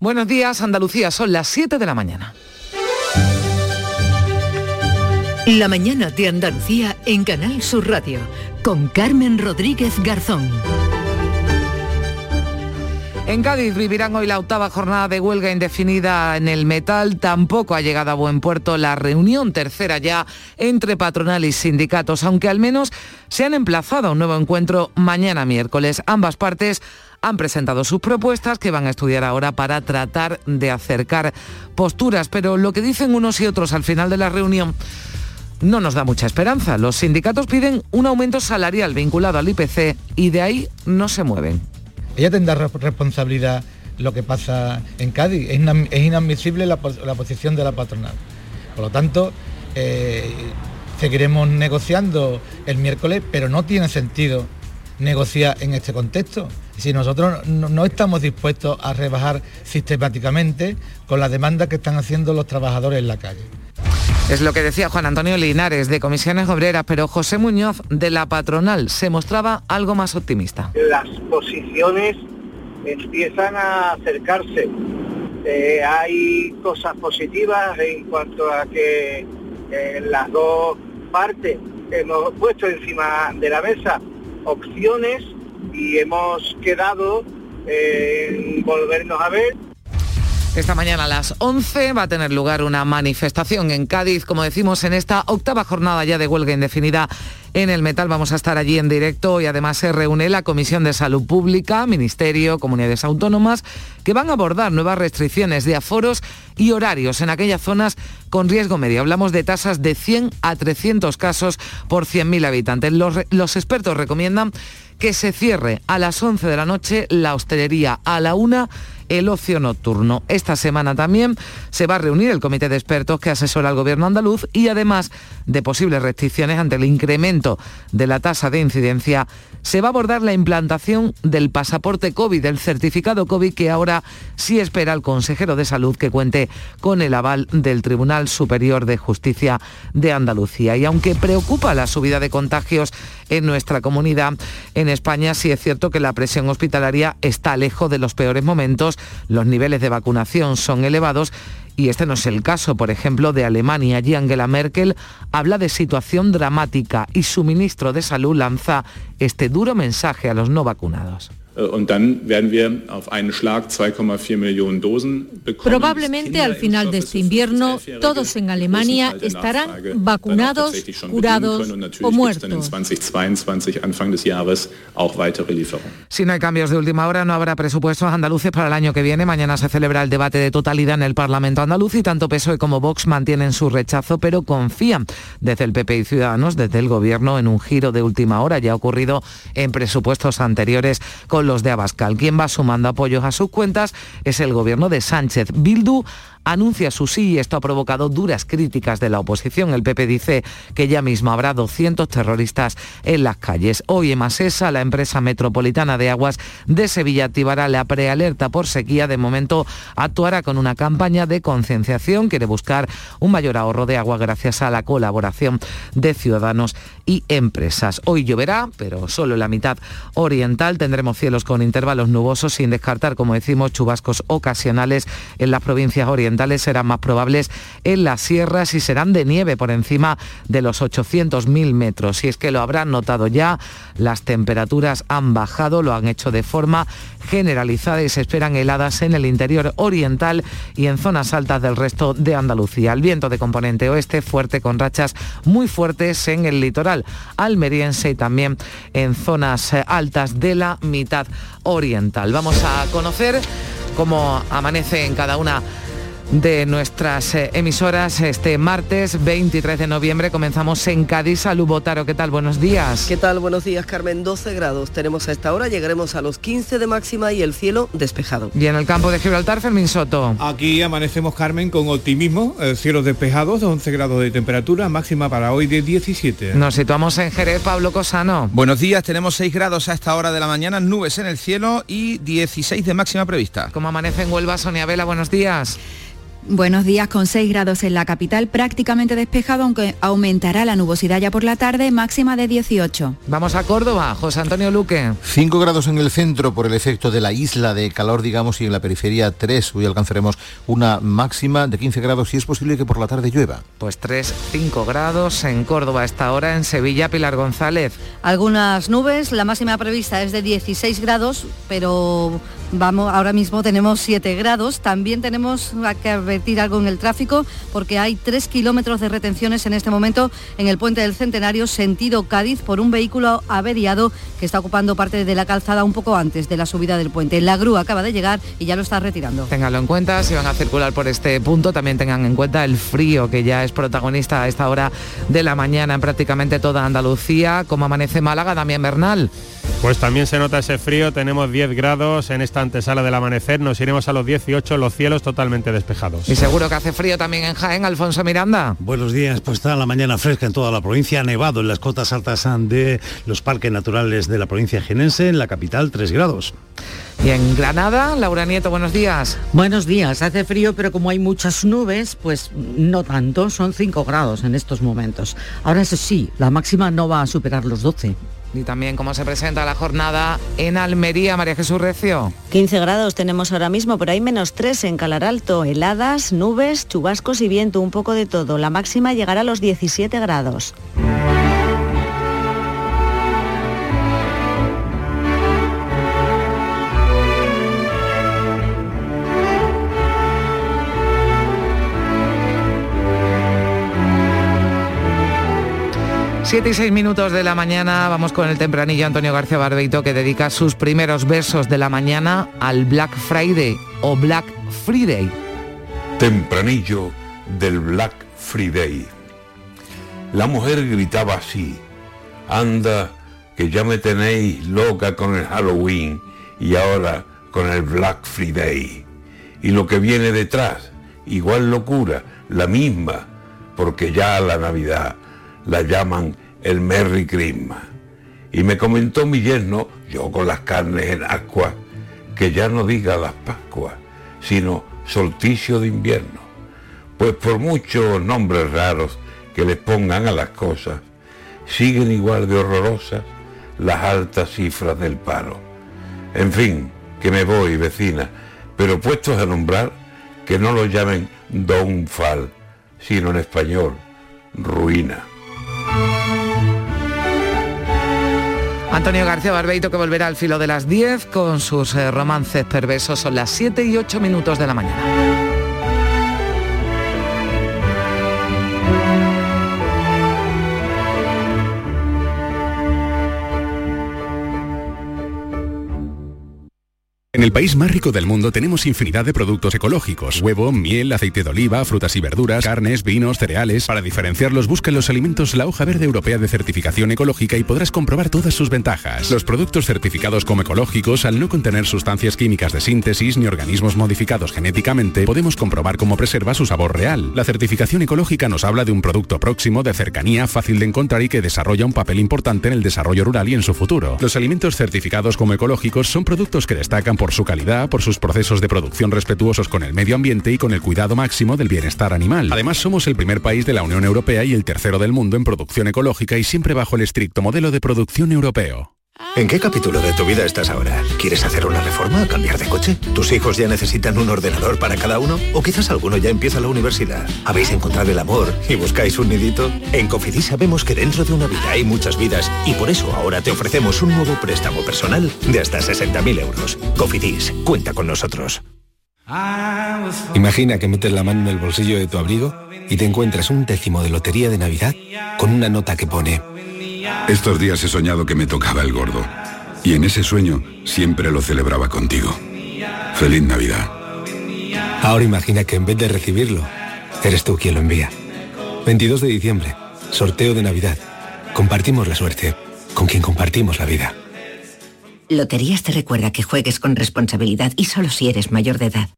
Buenos días, Andalucía, son las 7 de la mañana. La mañana de Andalucía en Canal Sur Radio con Carmen Rodríguez Garzón. En Cádiz vivirán hoy la octava jornada de huelga indefinida en el metal. Tampoco ha llegado a buen puerto la reunión tercera ya entre patronal y sindicatos, aunque al menos se han emplazado a un nuevo encuentro mañana miércoles. Ambas partes han presentado sus propuestas que van a estudiar ahora para tratar de acercar posturas, pero lo que dicen unos y otros al final de la reunión no nos da mucha esperanza. Los sindicatos piden un aumento salarial vinculado al IPC y de ahí no se mueven ella tendrá responsabilidad lo que pasa en Cádiz. Es, inadmisible la, posición de la patronal. Por lo tanto, eh, seguiremos negociando el miércoles, pero no tiene sentido negociar en este contexto. Si nosotros no, estamos dispuestos a rebajar sistemáticamente con las demandas que están haciendo los trabajadores en la calle. Es lo que decía Juan Antonio Linares de Comisiones Obreras, pero José Muñoz de la patronal se mostraba algo más optimista. Las posiciones empiezan a acercarse. Eh, hay cosas positivas en cuanto a que eh, las dos partes hemos puesto encima de la mesa opciones y hemos quedado en volvernos a ver esta mañana a las 11 va a tener lugar una manifestación en Cádiz, como decimos, en esta octava jornada ya de huelga indefinida en el metal. Vamos a estar allí en directo y además se reúne la Comisión de Salud Pública, Ministerio, Comunidades Autónomas, que van a abordar nuevas restricciones de aforos y horarios en aquellas zonas con riesgo medio. Hablamos de tasas de 100 a 300 casos por 100.000 habitantes. Los, expertos recomiendan que se cierre a las 11 de la noche la hostelería, a la 1 el ocio nocturno. Esta semana también se va a reunir el comité de expertos que asesora al gobierno andaluz y además de posibles restricciones ante el incremento de la tasa de incidencia, se va a abordar la implantación del pasaporte COVID, del certificado COVID que ahora sí espera el consejero de salud que cuente con el aval del Tribunal Superior de Justicia de Andalucía. Y aunque preocupa la subida de contagios en nuestra comunidad, en España sí es cierto que la presión hospitalaria está lejos de los peores momentos los niveles de vacunación son elevados y este no es el caso, por ejemplo, de Alemania. Allí Angela Merkel habla de situación dramática y su ministro de Salud lanza este duro mensaje a los no vacunados. Probablemente al final de este invierno todos en Alemania estarán vacunados, curados o muertos. Si no hay cambios de última hora, no habrá presupuestos andaluces para el año que viene. Mañana se celebra el debate de totalidad en el Parlamento andaluz y tanto PSOE como Vox mantienen su rechazo, pero confían desde el PP y Ciudadanos, desde el Gobierno, en un giro de última hora. Ya ha ocurrido en presupuestos anteriores con los de Abascal. Quien va sumando apoyos a sus cuentas es el gobierno de Sánchez. Bildu anuncia su sí y esto ha provocado duras críticas de la oposición. El PP dice que ya mismo habrá 200 terroristas en las calles. Hoy en Masesa, la empresa metropolitana de aguas de Sevilla activará la prealerta por sequía. De momento actuará con una campaña de concienciación. Quiere buscar un mayor ahorro de agua gracias a la colaboración de ciudadanos y empresas. Hoy lloverá, pero solo en la mitad oriental. Tendremos cielos con intervalos nubosos sin descartar, como decimos, chubascos ocasionales en las provincias orientales serán más probables en las sierras y serán de nieve por encima de los 800.000 metros. Si es que lo habrán notado ya, las temperaturas han bajado, lo han hecho de forma generalizada y se esperan heladas en el interior oriental y en zonas altas del resto de Andalucía. El viento de componente oeste fuerte con rachas muy fuertes en el litoral almeriense y también en zonas eh, altas de la mitad oriental. Vamos a conocer cómo amanece en cada una de nuestras eh, emisoras este martes 23 de noviembre. Comenzamos en Cádiz. Salud Botaro, ¿qué tal? Buenos días. ¿Qué tal? Buenos días, Carmen. 12 grados tenemos a esta hora, llegaremos a los 15 de máxima y el cielo despejado. Y en el campo de Gibraltar, Fermín Soto. Aquí amanecemos, Carmen, con optimismo, eh, cielos despejados, 11 grados de temperatura, máxima para hoy de 17. Nos situamos en Jerez, Pablo Cosano. Buenos días, tenemos 6 grados a esta hora de la mañana, nubes en el cielo y 16 de máxima prevista. ¿Cómo amanece en Huelva, Sonia Vela? Buenos días. Buenos días, con 6 grados en la capital, prácticamente despejado, aunque aumentará la nubosidad ya por la tarde, máxima de 18. Vamos a Córdoba, José Antonio Luque. 5 grados en el centro por el efecto de la isla de calor, digamos, y en la periferia 3. Hoy alcanzaremos una máxima de 15 grados y es posible que por la tarde llueva. Pues 3, 5 grados en Córdoba esta hora, en Sevilla, Pilar González. Algunas nubes, la máxima prevista es de 16 grados, pero vamos, ahora mismo tenemos 7 grados. También tenemos que advertir algo en el tráfico porque hay 3 kilómetros de retenciones en este momento en el puente del Centenario, sentido Cádiz, por un vehículo averiado que está ocupando parte de la calzada un poco antes de la subida del puente. La grúa acaba de llegar y ya lo está retirando. Ténganlo en cuenta, si van a circular por este punto, también tengan en cuenta el frío que ya es protagonista a esta hora de la mañana en prácticamente toda Andalucía, como amanece Málaga, también Bernal. Pues también se nota ese frío, tenemos 10 grados en esta antesala del amanecer, nos iremos a los 18, los cielos totalmente despejados. Y seguro que hace frío también en Jaén, Alfonso Miranda. Buenos días, pues está la mañana fresca en toda la provincia, ha nevado en las cotas altas de los parques naturales de la provincia genense, en la capital 3 grados. Y en Granada, Laura Nieto, buenos días. Buenos días, hace frío, pero como hay muchas nubes, pues no tanto, son 5 grados en estos momentos. Ahora eso sí, la máxima no va a superar los 12 y también cómo se presenta la jornada en Almería, María Jesús Recio. 15 grados tenemos ahora mismo, pero hay menos 3 en Calar Alto, heladas, nubes, chubascos y viento, un poco de todo. La máxima llegará a los 17 grados. Siete y seis minutos de la mañana, vamos con el tempranillo Antonio García Barbeito que dedica sus primeros versos de la mañana al Black Friday o Black Friday. Tempranillo del Black Friday. La mujer gritaba así, anda, que ya me tenéis loca con el Halloween y ahora con el Black Friday. Y lo que viene detrás, igual locura, la misma, porque ya la Navidad la llaman el Merry Christmas. Y me comentó mi yerno, yo con las carnes en agua, que ya no diga las Pascuas, sino solsticio de invierno. Pues por muchos nombres raros que les pongan a las cosas, siguen igual de horrorosas las altas cifras del paro. En fin, que me voy, vecina, pero puestos a nombrar, que no lo llamen Don Fal, sino en español, ruina. Antonio García Barbeito que volverá al filo de las 10 con sus eh, romances perversos. Son las 7 y 8 minutos de la mañana. En el país más rico del mundo tenemos infinidad de productos ecológicos. Huevo, miel, aceite de oliva, frutas y verduras, carnes, vinos, cereales. Para diferenciarlos busca en los alimentos la hoja verde europea de certificación ecológica y podrás comprobar todas sus ventajas. Los productos certificados como ecológicos, al no contener sustancias químicas de síntesis ni organismos modificados genéticamente, podemos comprobar cómo preserva su sabor real. La certificación ecológica nos habla de un producto próximo, de cercanía, fácil de encontrar y que desarrolla un papel importante en el desarrollo rural y en su futuro. Los alimentos certificados como ecológicos son productos que destacan por su calidad, por sus procesos de producción respetuosos con el medio ambiente y con el cuidado máximo del bienestar animal. Además, somos el primer país de la Unión Europea y el tercero del mundo en producción ecológica y siempre bajo el estricto modelo de producción europeo. ¿En qué capítulo de tu vida estás ahora? ¿Quieres hacer una reforma o cambiar de coche? ¿Tus hijos ya necesitan un ordenador para cada uno? ¿O quizás alguno ya empieza la universidad? ¿Habéis encontrado el amor y buscáis un nidito? En Cofidis sabemos que dentro de una vida hay muchas vidas y por eso ahora te ofrecemos un nuevo préstamo personal de hasta 60.000 euros. Cofidis, cuenta con nosotros. Imagina que metes la mano en el bolsillo de tu abrigo y te encuentras un décimo de lotería de Navidad con una nota que pone estos días he soñado que me tocaba el gordo. Y en ese sueño siempre lo celebraba contigo. Feliz Navidad. Ahora imagina que en vez de recibirlo, eres tú quien lo envía. 22 de diciembre, sorteo de Navidad. Compartimos la suerte con quien compartimos la vida. Loterías te recuerda que juegues con responsabilidad y solo si eres mayor de edad.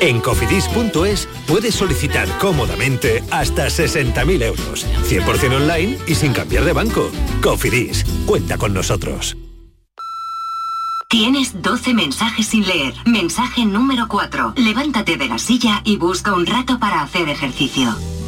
En cofidis.es puedes solicitar cómodamente hasta 60.000 euros, 100% online y sin cambiar de banco. Cofidis, cuenta con nosotros. Tienes 12 mensajes sin leer. Mensaje número 4. Levántate de la silla y busca un rato para hacer ejercicio.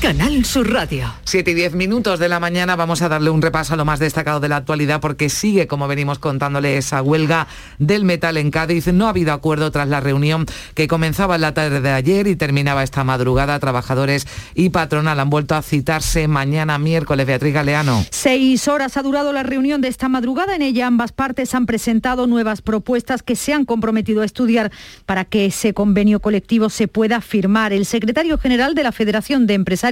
Canal Sur Radio. 7 y 10 minutos de la mañana vamos a darle un repaso a lo más destacado de la actualidad porque sigue, como venimos contándole, esa huelga del metal en Cádiz. No ha habido acuerdo tras la reunión que comenzaba en la tarde de ayer y terminaba esta madrugada. Trabajadores y patronal han vuelto a citarse mañana miércoles. Beatriz Galeano. Seis horas ha durado la reunión de esta madrugada. En ella ambas partes han presentado nuevas propuestas que se han comprometido a estudiar para que ese convenio colectivo se pueda firmar. El secretario general de la Federación de Empresarios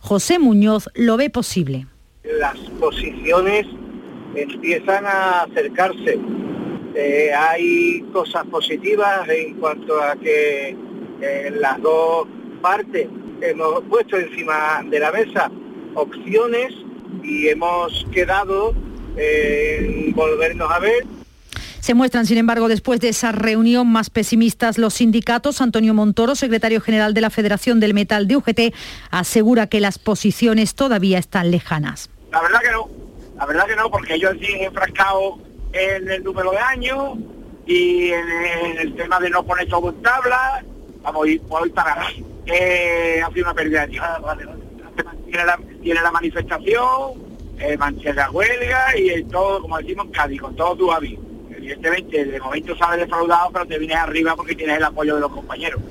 José Muñoz, lo ve posible. Las posiciones empiezan a acercarse. Eh, hay cosas positivas en cuanto a que eh, las dos partes hemos puesto encima de la mesa opciones y hemos quedado en volvernos a ver se muestran, sin embargo, después de esa reunión más pesimistas los sindicatos. Antonio Montoro, secretario general de la Federación del Metal de UGT, asegura que las posiciones todavía están lejanas. La verdad que no, la verdad que no, porque ellos siguen enfrascados en el número de años y en el tema de no poner todo en tabla, vamos, y voy para eh, ha sido una pérdida de tiempo. Ah, tiene, la, manifestación, eh, la huelga y todo, como decimos en con todo tu aviso evidentemente de momento sale defraudado, pero te vienes arriba porque tienes el apoyo de los compañeros.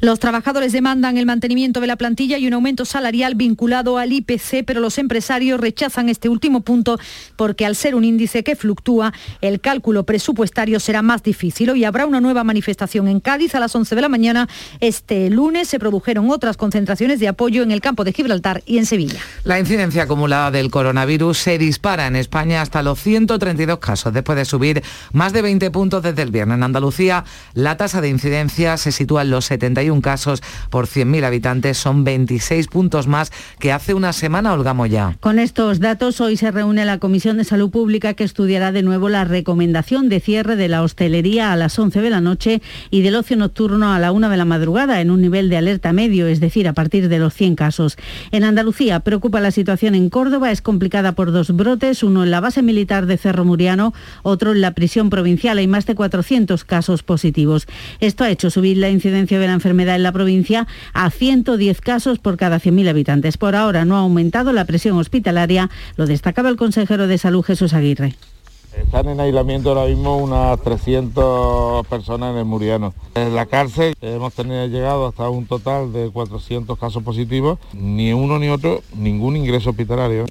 Los trabajadores demandan el mantenimiento de la plantilla y un aumento salarial vinculado al IPC, pero los empresarios rechazan este último punto porque al ser un índice que fluctúa, el cálculo presupuestario será más difícil. Hoy habrá una nueva manifestación en Cádiz a las 11 de la mañana. Este lunes se produjeron otras concentraciones de apoyo en el campo de Gibraltar y en Sevilla. La incidencia acumulada del coronavirus se dispara en España hasta los 132 casos, después de subir más de 20 puntos desde el viernes. En Andalucía, la tasa de incidencia se sitúa en los 71 casos por 100.000 habitantes. Son 26 puntos más que hace una semana, Olga Moya. Con estos datos, hoy se reúne la Comisión de Salud Pública que estudiará de nuevo la recomendación de cierre de la hostelería a las 11 de la noche y del ocio nocturno a la 1 de la madrugada en un nivel de alerta medio, es decir, a partir de los 100 casos. En Andalucía preocupa la situación en Córdoba, es complicada por dos brotes, uno en la base militar de Cerro Muriano, otro en la prisión provincial hay más de 400 casos positivos. Esto ha hecho subir la incidencia de la enfermedad en la provincia a 110 casos por cada 100.000 habitantes. Por ahora no ha aumentado la presión hospitalaria, lo destacaba el consejero de Salud Jesús Aguirre. Están en aislamiento ahora mismo unas 300 personas en el Muriano. En la cárcel hemos tenido llegado hasta un total de 400 casos positivos, ni uno ni otro, ningún ingreso hospitalario.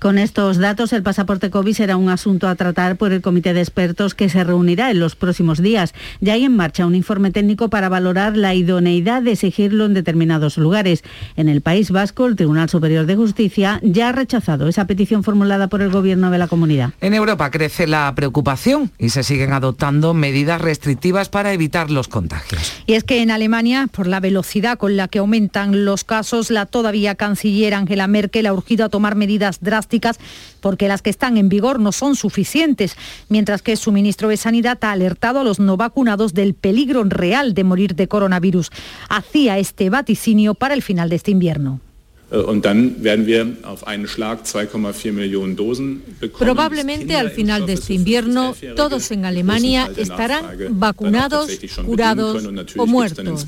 Con estos datos, el pasaporte COVID será un asunto a tratar por el comité de expertos que se reunirá en los próximos días. Ya hay en marcha un informe técnico para valorar la idoneidad de exigirlo en determinados lugares. En el País Vasco, el Tribunal Superior de Justicia ya ha rechazado esa petición formulada por el gobierno de la comunidad. En Europa crece la preocupación y se siguen adoptando medidas restrictivas para evitar los contagios. Y es que en Alemania, por la velocidad con la que aumentan los casos, la todavía canciller Angela Merkel ha urgido a tomar medidas drásticas porque las que están en vigor no son suficientes, mientras que su ministro de Sanidad ha alertado a los no vacunados del peligro real de morir de coronavirus. Hacía este vaticinio para el final de este invierno. Probablemente al final de este invierno todos en Alemania estarán vacunados, curados o muertos.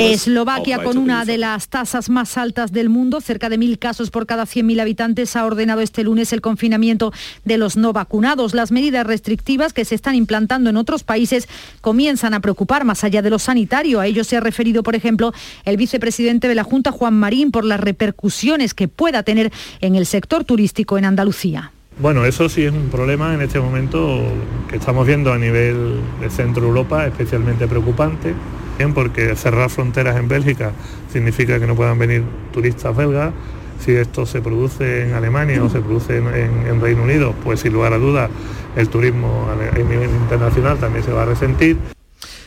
Eslovaquia, con una de las tasas más altas del mundo, cerca de mil casos por cada 100.000 habitantes, ha ordenado este lunes el confinamiento de los no vacunados. Las medidas restrictivas que se están implantando en otros países comienzan a preocupar más allá de lo sanitario. A ello se ha referido, por ejemplo, el vicepresidente de la Junta, Juan Marín por las repercusiones que pueda tener en el sector turístico en Andalucía. Bueno, eso sí es un problema en este momento que estamos viendo a nivel de Centro Europa, especialmente preocupante, porque cerrar fronteras en Bélgica significa que no puedan venir turistas belgas. Si esto se produce en Alemania o se produce en, en Reino Unido, pues sin lugar a dudas el turismo internacional también se va a resentir.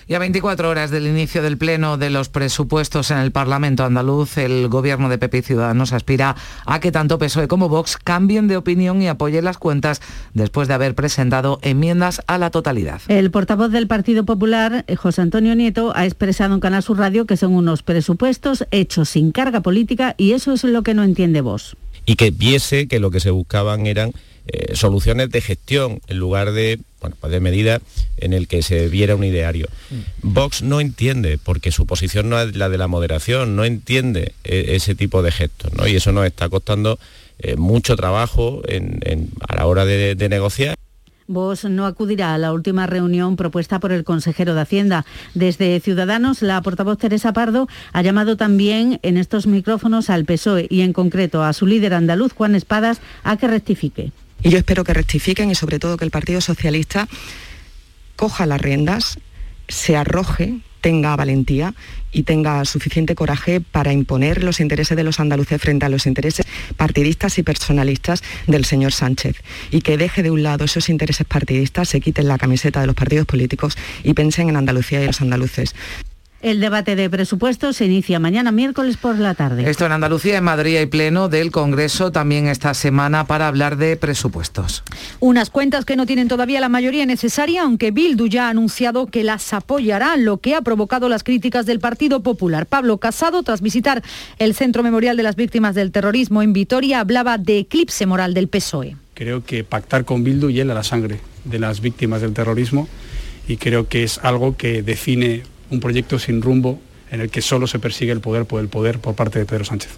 Y a 24 horas del inicio del pleno de los presupuestos en el Parlamento andaluz, el gobierno de PP y Ciudadanos aspira a que tanto PSOE como Vox cambien de opinión y apoyen las cuentas después de haber presentado enmiendas a la totalidad. El portavoz del Partido Popular, José Antonio Nieto, ha expresado en Canal Sur Radio que son unos presupuestos hechos sin carga política y eso es lo que no entiende Vox. Y que viese que lo que se buscaban eran eh, soluciones de gestión en lugar de, bueno, pues de medidas en el que se viera un ideario. Mm. Vox no entiende, porque su posición no es la de la moderación, no entiende eh, ese tipo de gestos, ¿no? Y eso nos está costando eh, mucho trabajo a la hora de, de negociar. Vos no acudirá a la última reunión propuesta por el consejero de Hacienda. Desde Ciudadanos, la portavoz Teresa Pardo ha llamado también en estos micrófonos al PSOE y en concreto a su líder andaluz, Juan Espadas, a que rectifique. Y yo espero que rectifiquen y sobre todo que el Partido Socialista coja las riendas, se arroje, tenga valentía y tenga suficiente coraje para imponer los intereses de los andaluces frente a los intereses partidistas y personalistas del señor Sánchez. Y que deje de un lado esos intereses partidistas, se quiten la camiseta de los partidos políticos y pensen en Andalucía y los andaluces. El debate de presupuestos se inicia mañana miércoles por la tarde. Esto en Andalucía, en Madrid y pleno del Congreso también esta semana para hablar de presupuestos. Unas cuentas que no tienen todavía la mayoría necesaria, aunque Bildu ya ha anunciado que las apoyará, lo que ha provocado las críticas del Partido Popular. Pablo Casado, tras visitar el Centro Memorial de las Víctimas del Terrorismo en Vitoria, hablaba de eclipse moral del PSOE. Creo que pactar con Bildu hiela la sangre de las víctimas del terrorismo y creo que es algo que define un proyecto sin rumbo en el que solo se persigue el poder por el poder por parte de Pedro Sánchez.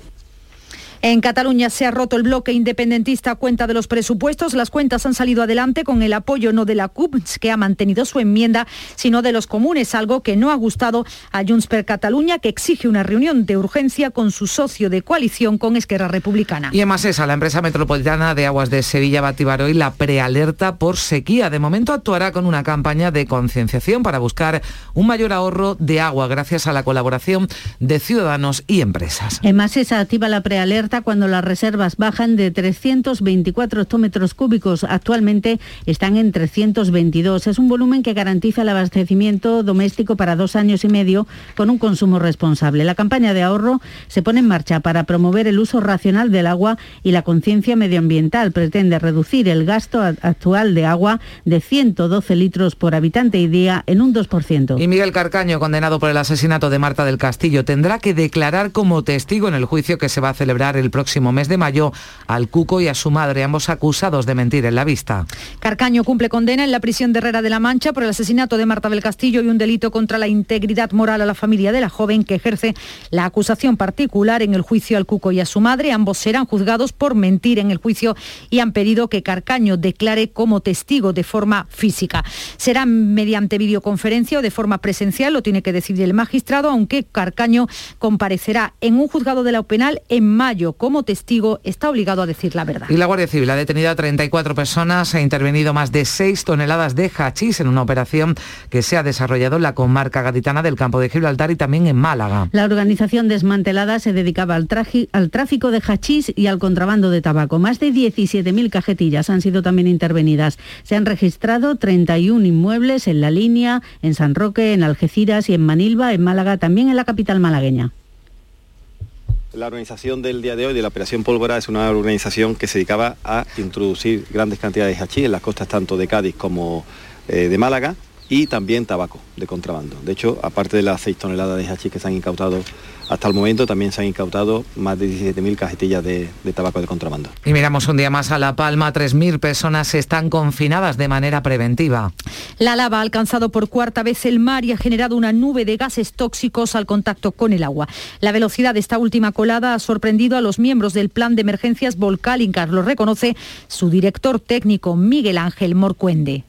En Cataluña se ha roto el bloque independentista a cuenta de los presupuestos. Las cuentas han salido adelante con el apoyo no de la CUP, que ha mantenido su enmienda, sino de los comunes, algo que no ha gustado a Junts per Cataluña, que exige una reunión de urgencia con su socio de coalición con Esquerra Republicana. Y en esa, la empresa metropolitana de aguas de Sevilla va a activar hoy la prealerta por sequía. De momento actuará con una campaña de concienciación para buscar un mayor ahorro de agua gracias a la colaboración de ciudadanos y empresas. En Masesa activa la prealerta cuando las reservas bajan de 324 hectómetros cúbicos. Actualmente están en 322. Es un volumen que garantiza el abastecimiento doméstico para dos años y medio con un consumo responsable. La campaña de ahorro se pone en marcha para promover el uso racional del agua y la conciencia medioambiental. Pretende reducir el gasto actual de agua de 112 litros por habitante y día en un 2%. Y Miguel Carcaño, condenado por el asesinato de Marta del Castillo, tendrá que declarar como testigo en el juicio que se va a celebrar el próximo mes de mayo al Cuco y a su madre, ambos acusados de mentir en la vista. Carcaño cumple condena en la prisión de Herrera de la Mancha por el asesinato de Marta del Castillo y un delito contra la integridad moral a la familia de la joven que ejerce la acusación particular en el juicio al Cuco y a su madre. Ambos serán juzgados por mentir en el juicio y han pedido que Carcaño declare como testigo de forma física. Será mediante videoconferencia o de forma presencial, lo tiene que decidir el magistrado, aunque Carcaño comparecerá en un juzgado de la penal en mayo como testigo está obligado a decir la verdad. Y la Guardia Civil ha detenido a 34 personas, ha intervenido más de 6 toneladas de hachís en una operación que se ha desarrollado en la comarca gaditana del campo de Gibraltar y también en Málaga. La organización desmantelada se dedicaba al, al tráfico de hachís y al contrabando de tabaco. Más de 17.000 cajetillas han sido también intervenidas. Se han registrado 31 inmuebles en la línea, en San Roque, en Algeciras y en Manilva, en Málaga, también en la capital malagueña. La organización del día de hoy de la Operación Pólvora es una organización que se dedicaba a introducir grandes cantidades de hachís en las costas tanto de Cádiz como eh, de Málaga y también tabaco de contrabando. De hecho, aparte de las 6 toneladas de hachís que se han incautado hasta el momento también se han incautado más de 17.000 cajetillas de, tabaco de contrabando. Y miramos un día más a La Palma, 3.000 personas están confinadas de manera preventiva. La lava ha alcanzado por cuarta vez el mar y ha generado una nube de gases tóxicos al contacto con el agua. La velocidad de esta última colada ha sorprendido a los miembros del Plan de Emergencias Volcánicas, lo reconoce su director técnico Miguel Ángel Morcuende.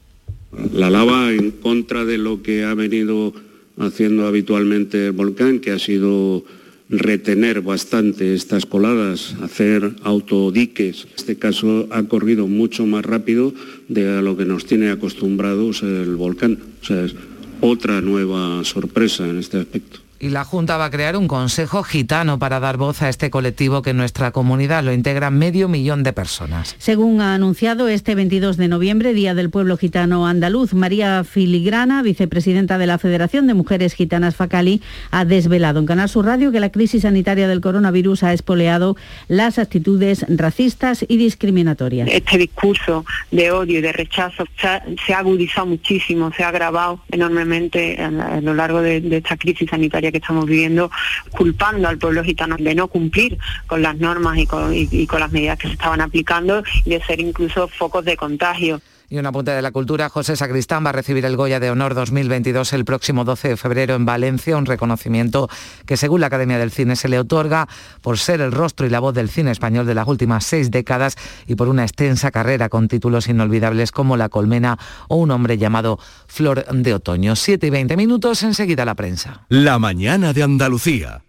La lava en contra de lo que ha venido haciendo habitualmente el volcán, que ha sido retener bastante estas coladas, hacer autodiques. Este caso ha corrido mucho más rápido de lo que nos tiene acostumbrados el volcán. O sea, es otra nueva sorpresa en este aspecto. Y la Junta va a crear un consejo gitano para dar voz a este colectivo que en nuestra comunidad lo integra medio millón de personas. Según ha anunciado este 22 de noviembre, Día del Pueblo Gitano Andaluz, María Filigrana, vicepresidenta de la Federación de Mujeres Gitanas Facali, ha desvelado en Canal Sur Radio que la crisis sanitaria del coronavirus ha espoleado las actitudes racistas y discriminatorias. Este discurso de odio y de rechazo se ha agudizado muchísimo, se ha agravado enormemente a lo largo de esta crisis sanitaria que estamos viviendo, culpando al pueblo gitano de no cumplir con las normas y con, con las medidas que se estaban aplicando y de ser incluso focos de contagio. Y una punta de la cultura, José Sacristán va a recibir el Goya de Honor 2022 el próximo 12 de febrero en Valencia, un reconocimiento que según la Academia del Cine se le otorga por ser el rostro y la voz del cine español de las últimas seis décadas y por una extensa carrera con títulos inolvidables como La Colmena o Un hombre llamado Flor de Otoño. 7 y 20 minutos, enseguida la prensa. La mañana de Andalucía.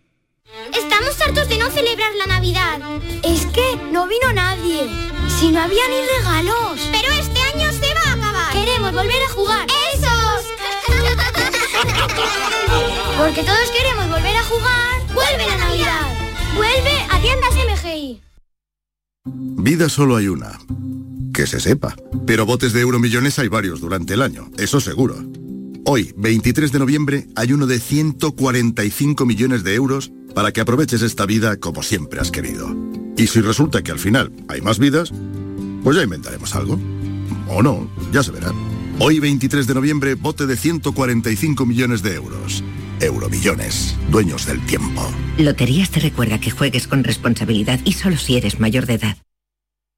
Estamos hartos de no celebrar la Navidad. Es que no vino nadie. Si no había ni regalos. Pero este año se va a acabar. Queremos volver a jugar. ¡Esos! Porque todos queremos volver a jugar. ¡Vuelve la Navidad! ¡Vuelve a tiendas MGI! Vida solo hay una. Que se sepa. Pero botes de euromillones hay varios durante el año. Eso seguro. Hoy, 23 de noviembre, hay uno de 145 millones de euros para que aproveches esta vida como siempre has querido. Y si resulta que al final hay más vidas, pues ya inventaremos algo. O no, ya se verá. Hoy 23 de noviembre, bote de 145 millones de euros. Euromillones, dueños del tiempo. Loterías te recuerda que juegues con responsabilidad y solo si eres mayor de edad.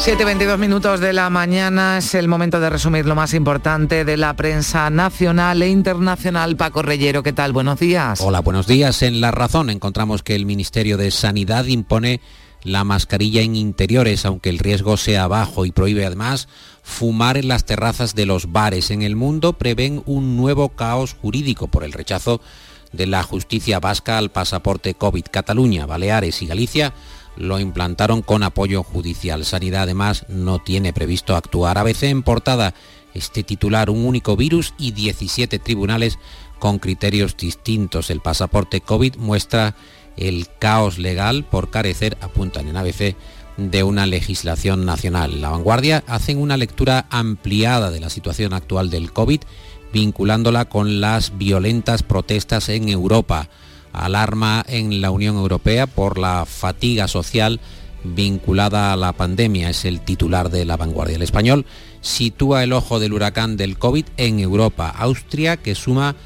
7.22 minutos de la mañana es el momento de resumir lo más importante de la prensa nacional e internacional. Paco Reyero, ¿qué tal? Buenos días. Hola, buenos días. En La Razón encontramos que el Ministerio de Sanidad impone la mascarilla en interiores, aunque el riesgo sea bajo, y prohíbe además fumar en las terrazas de los bares. En el mundo prevén un nuevo caos jurídico por el rechazo de la justicia vasca al pasaporte COVID. Cataluña, Baleares y Galicia lo implantaron con apoyo judicial. Sanidad además no tiene previsto actuar. A veces en portada este titular un único virus y 17 tribunales con criterios distintos. El pasaporte COVID muestra el caos legal por carecer, apuntan en ABC, de una legislación nacional. La vanguardia hacen una lectura ampliada de la situación actual del COVID, vinculándola con las violentas protestas en Europa alarma en la Unión Europea por la fatiga social vinculada a la pandemia, es el titular de la vanguardia. El español sitúa el ojo del huracán del COVID en Europa. Austria, que suma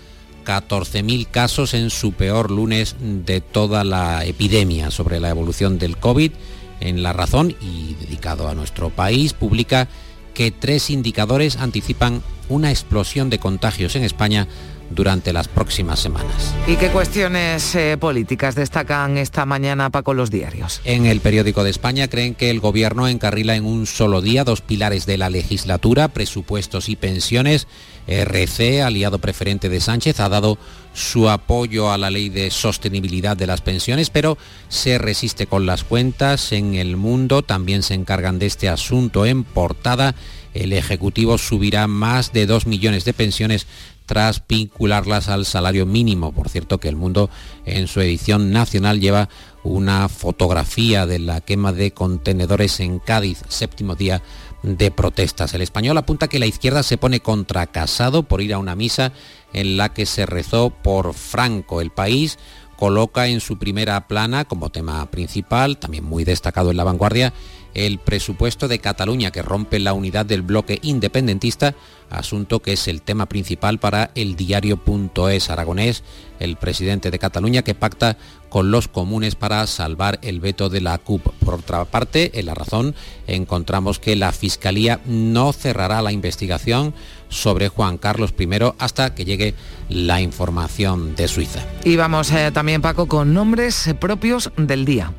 14.000 casos en su peor lunes de toda la epidemia sobre la evolución del COVID. En La Razón y dedicado a nuestro país, publica que tres indicadores anticipan una explosión de contagios en España durante las próximas semanas. ¿Y qué cuestiones eh, políticas destacan esta mañana Paco los diarios? En el periódico de España creen que el gobierno encarrila en un solo día dos pilares de la legislatura, presupuestos y pensiones. RC, aliado preferente de Sánchez, ha dado su apoyo a la ley de sostenibilidad de las pensiones, pero se resiste con las cuentas. En el mundo también se encargan de este asunto en portada. El Ejecutivo subirá más de dos millones de pensiones tras vincularlas al salario mínimo. Por cierto que el mundo en su edición nacional lleva una fotografía de la quema de contenedores en Cádiz, séptimo día de protestas. El español apunta que la izquierda se pone contra Casado por ir a una misa en la que se rezó por Franco. El país coloca en su primera plana como tema principal, también muy destacado en la vanguardia, el presupuesto de Cataluña que rompe la unidad del bloque independentista, asunto que es el tema principal para el diario.es aragonés, el presidente de Cataluña que pacta con los comunes para salvar el veto de la CUP. Por otra parte, en la razón encontramos que la Fiscalía no cerrará la investigación sobre Juan Carlos I hasta que llegue la información de Suiza. Y vamos eh, también, Paco, con nombres propios del día.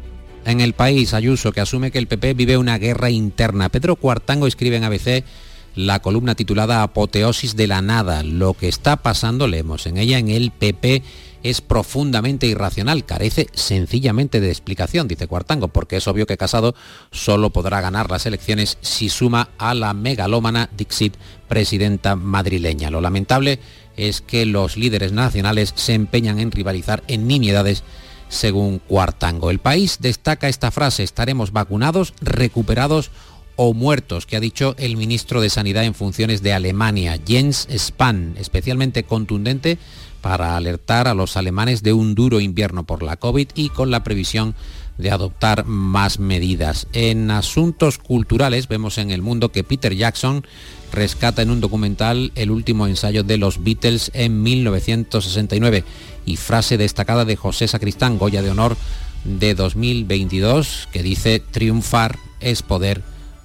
En el país, Ayuso, que asume que el PP vive una guerra interna. Pedro Cuartango escribe en ABC la columna titulada Apoteosis de la nada. Lo que está pasando, leemos en ella, en el PP es profundamente irracional, carece sencillamente de explicación, dice Cuartango, porque es obvio que Casado solo podrá ganar las elecciones si suma a la megalómana Dixit, presidenta madrileña. Lo lamentable es que los líderes nacionales se empeñan en rivalizar en nimiedades según Cuartango. El país destaca esta frase, estaremos vacunados, recuperados o muertos, que ha dicho el ministro de Sanidad en funciones de Alemania, Jens Spahn, especialmente contundente para alertar a los alemanes de un duro invierno por la COVID y con la previsión de adoptar más medidas. En asuntos culturales vemos en el mundo que Peter Jackson rescata en un documental el último ensayo de los Beatles en 1969 y frase destacada de José Sacristán, Goya de Honor de 2022, que dice, triunfar es poder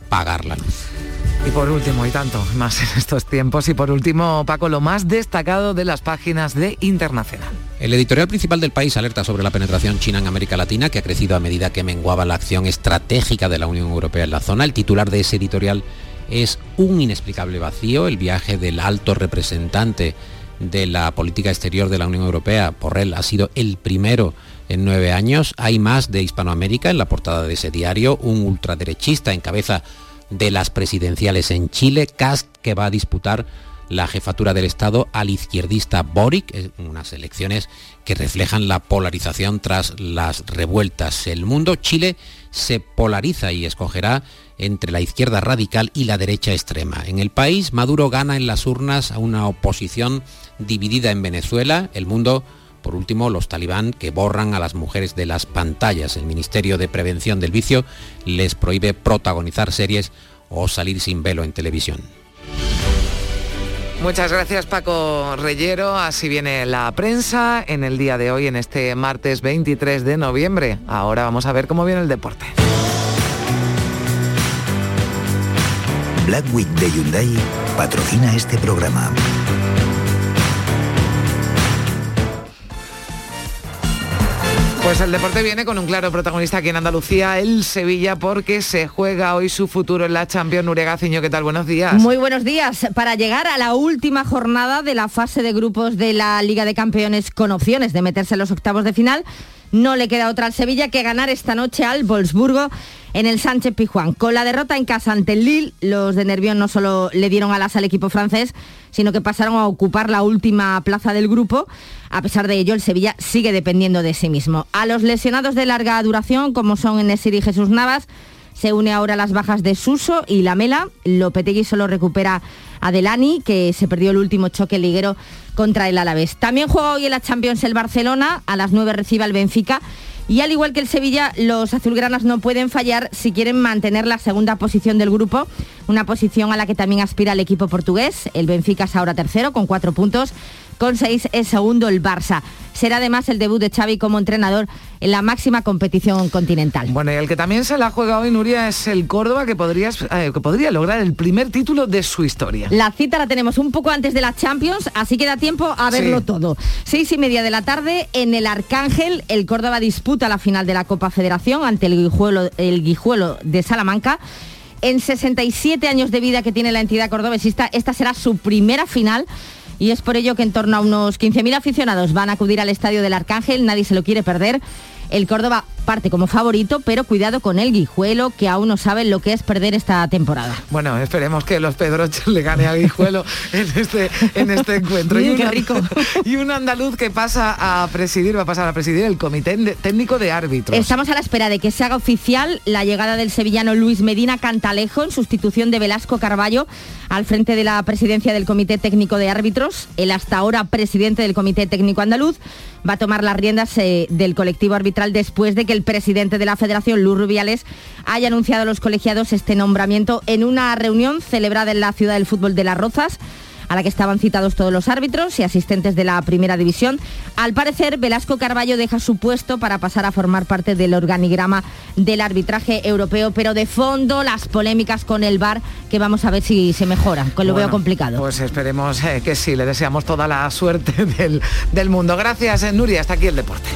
pagar la luz. Y por último, y tanto más en estos tiempos, y por último, Paco, lo más destacado de las páginas de Internacional. El editorial principal del país alerta sobre la penetración china en América Latina, que ha crecido a medida que menguaba la acción estratégica de la Unión Europea en la zona. El titular de ese editorial es un inexplicable vacío, el viaje del alto representante de la política exterior de la Unión Europea, Porrell, ha sido el primero en nueve años. Hay más de Hispanoamérica en la portada de ese diario, un ultraderechista en cabeza de las presidenciales en Chile, Cast que va a disputar la jefatura del Estado al izquierdista Boric, unas elecciones que reflejan la polarización tras las revueltas. El mundo Chile se polariza y escogerá entre la izquierda radical y la derecha extrema. En el país, Maduro gana en las urnas a una oposición dividida en Venezuela. El mundo por último, los talibán que borran a las mujeres de las pantallas. El Ministerio de Prevención del Vicio les prohíbe protagonizar series o salir sin velo en televisión. Muchas gracias Paco Reyero. Así viene la prensa en el día de hoy, en este martes 23 de noviembre. Ahora vamos a ver cómo viene el deporte. Black Week de Hyundai patrocina este programa. Pues el deporte viene con un claro protagonista aquí en Andalucía, el Sevilla, porque se juega hoy su futuro en la Champions. Nuria Gaciño, ¿qué tal? Buenos días. Muy buenos días. Para llegar a la última jornada de la fase de grupos de la Liga de Campeones con opciones de meterse en los octavos de final, no le queda otra al Sevilla que ganar esta noche al Wolfsburgo en el Sánchez Pijuán. Con la derrota en casa ante el Lille, los de Nervión no solo le dieron alas al equipo francés, sino que pasaron a ocupar la última plaza del grupo. A pesar de ello, el Sevilla sigue dependiendo de sí mismo. A los lesionados de larga duración, como son Enesir y Jesús Navas, se une ahora las bajas de Suso y Lamela. Lopetegui solo recupera a Delani, que se perdió el último choque liguero contra el Alavés. También juega hoy en la Champions el Barcelona, a las 9 recibe al Benfica y al igual que el Sevilla, los azulgranas no pueden fallar si quieren mantener la segunda posición del grupo, una posición a la que también aspira el equipo portugués. El Benfica es ahora tercero con cuatro puntos con seis es segundo el Barça. Será además el debut de Xavi como entrenador en la máxima competición continental. Bueno, y el que también se la juega hoy, Nuria, es el Córdoba, que, eh, que podría lograr el primer título de su historia. La cita la tenemos un poco antes de la Champions, así que da tiempo a verlo todo. Seis y media de la tarde, en el Arcángel, el Córdoba disputa la final de la Copa Federación ante el Guijuelo, el Guijuelo de Salamanca. En 67 años de vida que tiene la entidad cordobesista, esta será su primera final y es por ello que en torno a unos 15.000 aficionados van a acudir al Estadio del Arcángel, nadie se lo quiere perder. El Córdoba parte como favorito, pero cuidado con el Guijuelo, que aún no saben lo que es perder esta temporada. Bueno, esperemos que los Pedroches le gane a Guijuelo en este, en este encuentro. y, un, rico. y un andaluz que pasa a presidir, va a pasar a presidir el Comité Técnico de Árbitros. Estamos a la espera de que se haga oficial la llegada del sevillano Luis Medina Cantalejo en sustitución de Velasco Carballo al frente de la presidencia del Comité Técnico de Árbitros. El hasta ahora presidente del Comité Técnico Andaluz va a tomar las riendas eh, del colectivo arbitral después de que el el presidente de la Federación, Luz Rubiales, haya anunciado a los colegiados este nombramiento en una reunión celebrada en la ciudad del fútbol de Las Rozas a la que estaban citados todos los árbitros y asistentes de la primera división. Al parecer, Velasco Carballo deja su puesto para pasar a formar parte del organigrama del arbitraje europeo, pero de fondo las polémicas con el VAR, que vamos a ver si se mejoran, que lo veo complicado. Pues esperemos eh, que sí, le deseamos toda la suerte del, del mundo. Gracias, eh, Nuria, hasta aquí el deporte.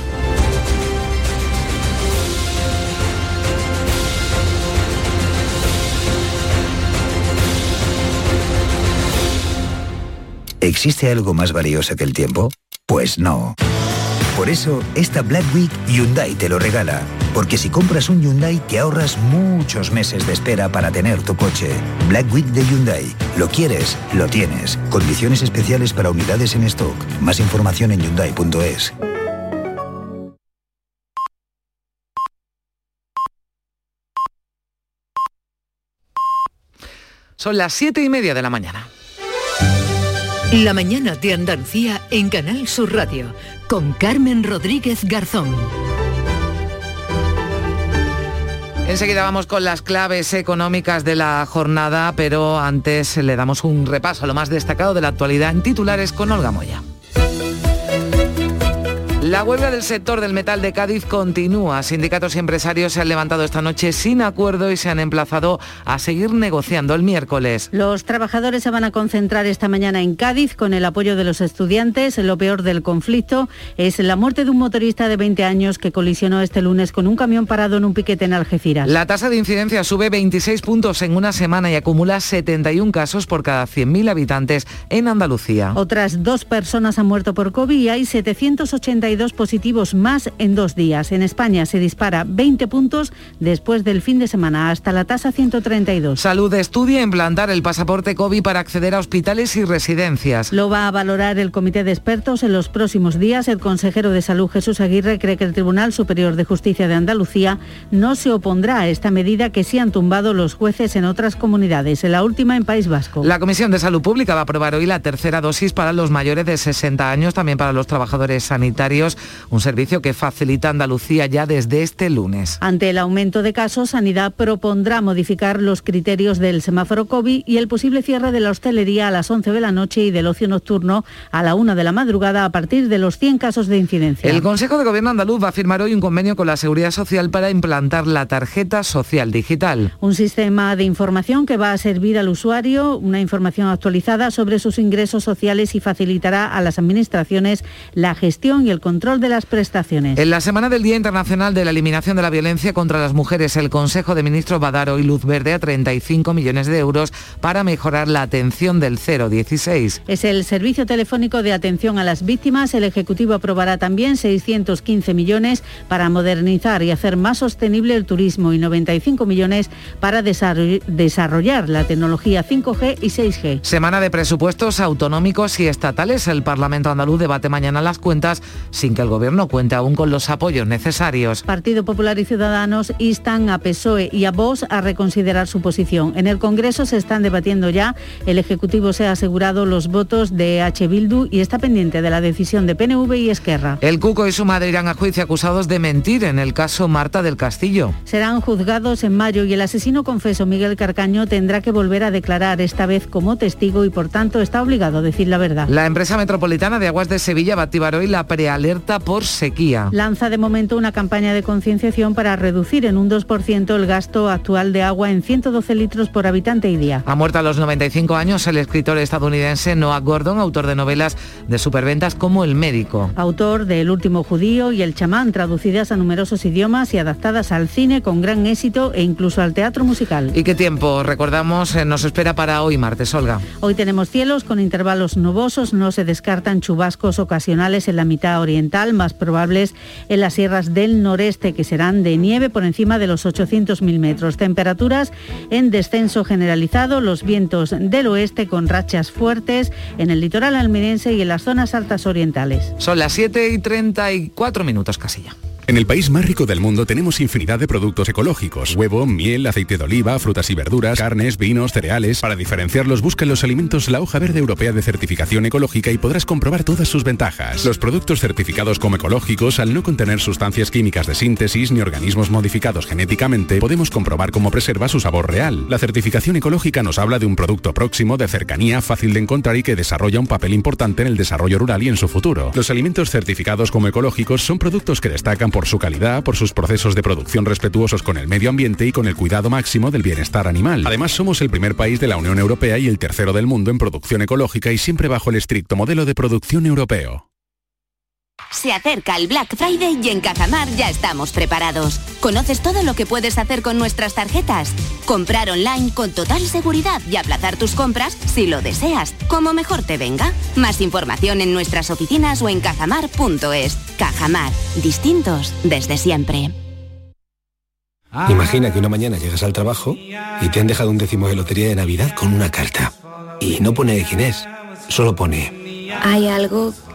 ¿Existe algo más valioso que el tiempo? Pues no. Por eso, esta Black Week Hyundai te lo regala. Porque si compras un Hyundai te ahorras muchos meses de espera para tener tu coche. Black Week de Hyundai. Lo quieres, lo tienes. Condiciones especiales para unidades en stock. Más información en hyundai.es. Son las siete y media de la mañana. La mañana de Andalucía en Canal Sur Radio con Carmen Rodríguez Garzón. Enseguida vamos con las claves económicas de la jornada, pero antes le damos un repaso a lo más destacado de la actualidad en titulares con Olga Moya. La huelga del sector del metal de Cádiz continúa. Sindicatos y empresarios se han levantado esta noche sin acuerdo y se han emplazado a seguir negociando el miércoles. Los trabajadores se van a concentrar esta mañana en Cádiz con el apoyo de los estudiantes. Lo peor del conflicto es la muerte de un motorista de 20 años que colisionó este lunes con un camión parado en un piquete en Algeciras. La tasa de incidencia sube 26 puntos en una semana y acumula 71 casos por cada 100.000 habitantes en Andalucía. Otras dos personas han muerto por COVID y hay 782 positivos más en dos días. En España se dispara 20 puntos después del fin de semana hasta la tasa 132. Salud estudia implantar el pasaporte COVID para acceder a hospitales y residencias. Lo va a valorar el comité de expertos en los próximos días. El consejero de Salud Jesús Aguirre cree que el Tribunal Superior de Justicia de Andalucía no se opondrá a esta medida que sí han tumbado los jueces en otras comunidades, en la última en País Vasco. La Comisión de Salud Pública va a aprobar hoy la tercera dosis para los mayores de 60 años, también para los trabajadores sanitarios un servicio que facilita Andalucía ya desde este lunes. Ante el aumento de casos, Sanidad propondrá modificar los criterios del semáforo COVID y el posible cierre de la hostelería a las 11 de la noche y del ocio nocturno a la 1 de la madrugada a partir de los 100 casos de incidencia. El Consejo de Gobierno andaluz va a firmar hoy un convenio con la Seguridad Social para implantar la tarjeta social digital. Un sistema de información que va a servir al usuario una información actualizada sobre sus ingresos sociales y facilitará a las administraciones la gestión y el control de las prestaciones. En la semana del Día Internacional de la Eliminación de la Violencia contra las Mujeres, el Consejo de Ministros va a dar hoy luz verde a 35 millones de euros para mejorar la atención del 016. Es el servicio telefónico de atención a las víctimas. El Ejecutivo aprobará también 615 millones para modernizar y hacer más sostenible el turismo y 95 millones para desarrollar la tecnología 5G y 6G. Semana de presupuestos autonómicos y estatales. El Parlamento andaluz debate mañana las cuentas sin que el Gobierno cuente aún con los apoyos necesarios. Partido Popular y Ciudadanos instan a PSOE y a Vox a reconsiderar su posición. En el Congreso se están debatiendo ya. El Ejecutivo se ha asegurado los votos de H. Bildu y está pendiente de la decisión de PNV y Esquerra. El Cuco y su madre irán a juicio acusados de mentir en el caso Marta del Castillo. Serán juzgados en mayo y el asesino confeso Miguel Carcaño tendrá que volver a declarar esta vez como testigo y por tanto está obligado a decir la verdad. La empresa metropolitana de aguas de Sevilla va a activar hoy la prealerta por sequía. Lanza de momento una campaña de concienciación para reducir en un 2% el gasto actual de agua en 112 litros por habitante y día. Ha muerto a los 95 años el escritor estadounidense Noah Gordon, autor de novelas de superventas como El médico. Autor de El último judío y El chamán, traducidas a numerosos idiomas y adaptadas al cine con gran éxito e incluso al teatro musical. ¿Y qué tiempo, recordamos, eh, nos espera para hoy martes, Olga? Hoy tenemos cielos con intervalos nubosos, no se descartan chubascos ocasionales en la mitad oriental, más probables en las sierras del noreste, que serán de nieve por encima de los 800.000 metros. Temperaturas en descenso generalizado, los vientos del oeste con rachas fuertes en el litoral almirense y en las zonas altas orientales. Son las 7 y 34 minutos, Casilla. En el país más rico del mundo tenemos infinidad de productos ecológicos. Huevo, miel, aceite de oliva, frutas y verduras, carnes, vinos, cereales. Para diferenciarlos, busca en los alimentos la hoja verde europea de certificación ecológica y podrás comprobar todas sus ventajas. Los productos certificados como ecológicos, al no contener sustancias químicas de síntesis ni organismos modificados genéticamente, podemos comprobar cómo preserva su sabor real. La certificación ecológica nos habla de un producto próximo, de cercanía, fácil de encontrar y que desarrolla un papel importante en el desarrollo rural y en su futuro. Los alimentos certificados como ecológicos son productos que destacan por su calidad, por sus procesos de producción respetuosos con el medio ambiente y con el cuidado máximo del bienestar animal. Además, somos el primer país de la Unión Europea y el tercero del mundo en producción ecológica y siempre bajo el estricto modelo de producción europeo. Se acerca el Black Friday y en Cajamar ya estamos preparados. ¿Conoces todo lo que puedes hacer con nuestras tarjetas? Comprar online con total seguridad y aplazar tus compras si lo deseas, como mejor te venga. Más información en nuestras oficinas o en cajamar.es. Cajamar, distintos desde siempre. Imagina que una mañana llegas al trabajo y te han dejado un décimo de lotería de Navidad con una carta. Y no pone quién es, solo pone... Hay algo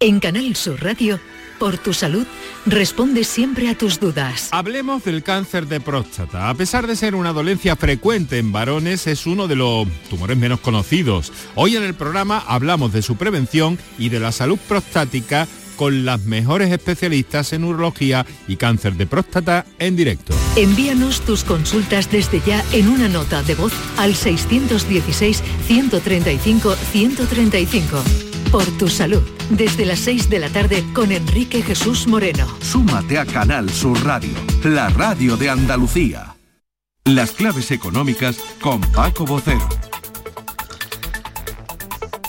En Canal Sur Radio, por tu salud, responde siempre a tus dudas. Hablemos del cáncer de próstata. A pesar de ser una dolencia frecuente en varones, es uno de los tumores menos conocidos. Hoy en el programa hablamos de su prevención y de la salud prostática con las mejores especialistas en urología y cáncer de próstata en directo. Envíanos tus consultas desde ya en una nota de voz al 616-135-135. Por tu salud, desde las 6 de la tarde con Enrique Jesús Moreno. Súmate a Canal Sur Radio, la radio de Andalucía. Las claves económicas con Paco Bocero.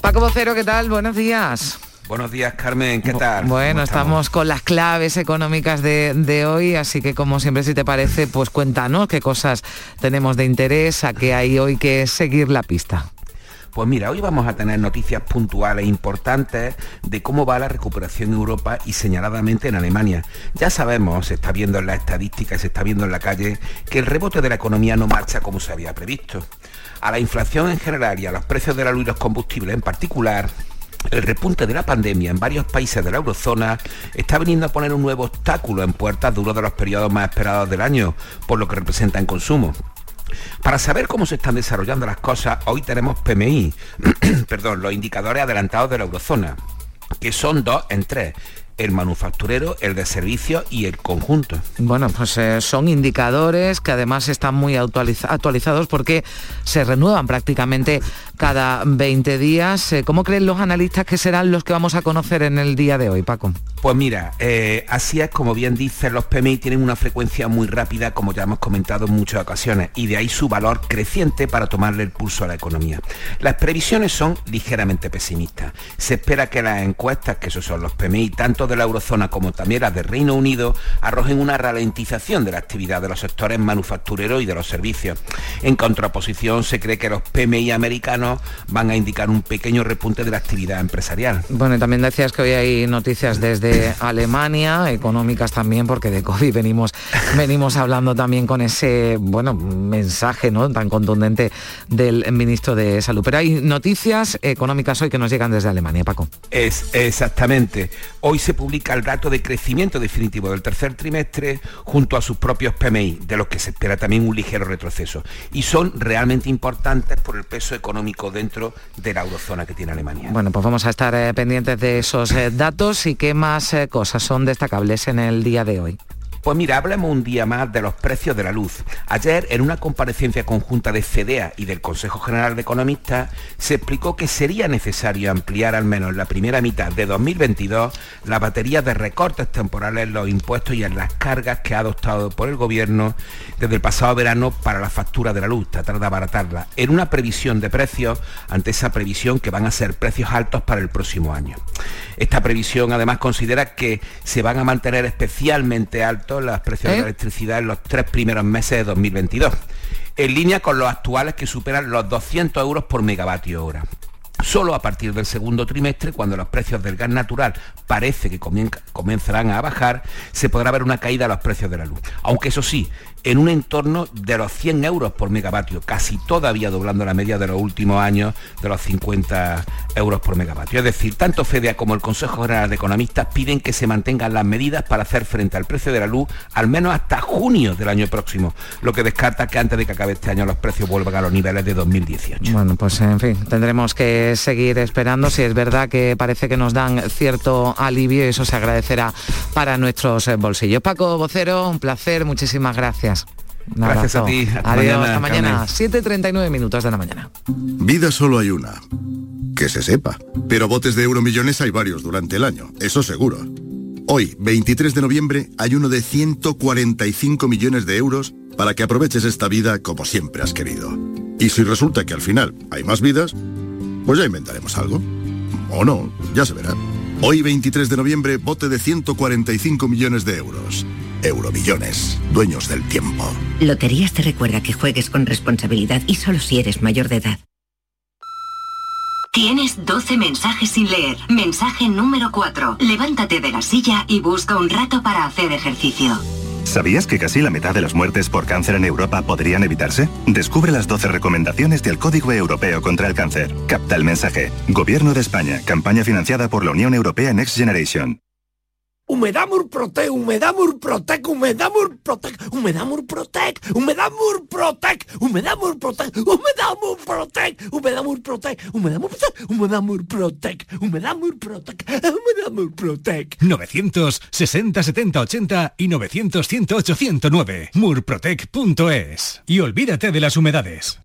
Paco Vocero, ¿qué tal? Buenos días. Buenos días, Carmen, ¿qué tal? Bueno, estamos? con las claves económicas de, de, hoy, así que como siempre, si te parece, pues cuéntanos qué cosas tenemos de interés, a qué hay hoy que seguir la pista. Pues mira, hoy vamos a tener noticias puntuales e importantes de cómo va la recuperación en Europa y señaladamente en Alemania. Ya sabemos, se está viendo en las estadísticas, se está viendo en la calle, que el rebote de la economía no marcha como se había previsto. A la inflación en general y a los precios de la luz y los combustibles en particular, el repunte de la pandemia en varios países de la eurozona está viniendo a poner un nuevo obstáculo en puertas de uno de los periodos más esperados del año, por lo que representa en consumo. Para saber cómo se están desarrollando las cosas, hoy tenemos PMI, perdón, los indicadores adelantados de la eurozona, que son dos en tres el manufacturero, el de servicio y el conjunto. Bueno, pues eh, son indicadores que además están muy actualizados porque se renuevan prácticamente cada 20 días. Eh, ¿Cómo creen los analistas que serán los que vamos a conocer en el día de hoy, Paco? Pues mira, eh, así es como bien dicen, los PMI tienen una frecuencia muy rápida, como ya hemos comentado en muchas ocasiones, y de ahí su valor creciente para tomarle el pulso a la economía. Las previsiones son ligeramente pesimistas. Se espera que las encuestas, que esos son los PMI, tanto de la eurozona como también las de Reino Unido, arrojen una ralentización de la actividad de los sectores manufactureros y de los servicios. En contraposición, se cree que los PMI americanos van a indicar un pequeño repunte de la actividad empresarial. Bueno, y también decías que hoy hay noticias desde Alemania, económicas también, porque de COVID venimos, venimos hablando también con ese bueno mensaje ¿no? tan contundente del ministro de Salud. Pero hay noticias económicas hoy que nos llegan desde Alemania, Paco. Es exactamente. Hoy se publica el dato de crecimiento definitivo del tercer trimestre junto a sus propios PMI, de los que se espera también un ligero retroceso. Y son realmente importantes por el peso económico dentro de la eurozona que tiene Alemania. Bueno, pues vamos a estar eh, pendientes de esos eh, datos y qué más eh, cosas son destacables en el día de hoy. Pues mira, hablemos un día más de los precios de la luz. Ayer, en una comparecencia conjunta de CEDEA y del Consejo General de Economistas, se explicó que sería necesario ampliar al menos en la primera mitad de 2022 la batería de recortes temporales en los impuestos y en las cargas que ha adoptado por el Gobierno desde el pasado verano para la factura de la luz, tratar de abaratarla, en una previsión de precios ante esa previsión que van a ser precios altos para el próximo año. Esta previsión además considera que se van a mantener especialmente altos las precios de la ¿Eh? electricidad en los tres primeros meses de 2022, en línea con los actuales que superan los 200 euros por megavatio hora. Solo a partir del segundo trimestre, cuando los precios del gas natural parece que comenzarán a bajar, se podrá ver una caída de los precios de la luz. Aunque eso sí, en un entorno de los 100 euros por megavatio, casi todavía doblando la media de los últimos años de los 50 euros por megavatio. Es decir, tanto FEDEA como el Consejo General de Economistas piden que se mantengan las medidas para hacer frente al precio de la luz al menos hasta junio del año próximo, lo que descarta que antes de que acabe este año los precios vuelvan a los niveles de 2018. Bueno, pues en fin, tendremos que seguir esperando si es verdad que parece que nos dan cierto alivio y eso se agradecerá para nuestros bolsillos. Paco Vocero, un placer, muchísimas gracias. Gracias a ti. Adiós, hasta mañana. 7.39 minutos de la mañana. Vida solo hay una. Que se sepa. Pero botes de euromillones hay varios durante el año, eso seguro. Hoy, 23 de noviembre, hay uno de 145 millones de euros para que aproveches esta vida como siempre has querido. Y si resulta que al final hay más vidas, pues ya inventaremos algo. O no, ya se verá. Hoy 23 de noviembre, bote de 145 millones de euros. Euromillones, dueños del tiempo. Loterías te recuerda que juegues con responsabilidad y solo si eres mayor de edad. Tienes 12 mensajes sin leer. Mensaje número 4. Levántate de la silla y busca un rato para hacer ejercicio. ¿Sabías que casi la mitad de las muertes por cáncer en Europa podrían evitarse? Descubre las 12 recomendaciones del Código Europeo contra el Cáncer. Capta el mensaje. Gobierno de España. Campaña financiada por la Unión Europea Next Generation. Humedamur Protec, Humedamur Protec, Humedamur Protec, Humedamur Protec, Humedamur Protec, Humedamur Protec, Humedamur Protec, Humedamur Protec, Humedamur Protec, Humedamur Protec, Humedamur Protec, Humedamur Protec. 960 70 80 y 900 108 109 murprotec.es. Y olvídate de las humedades.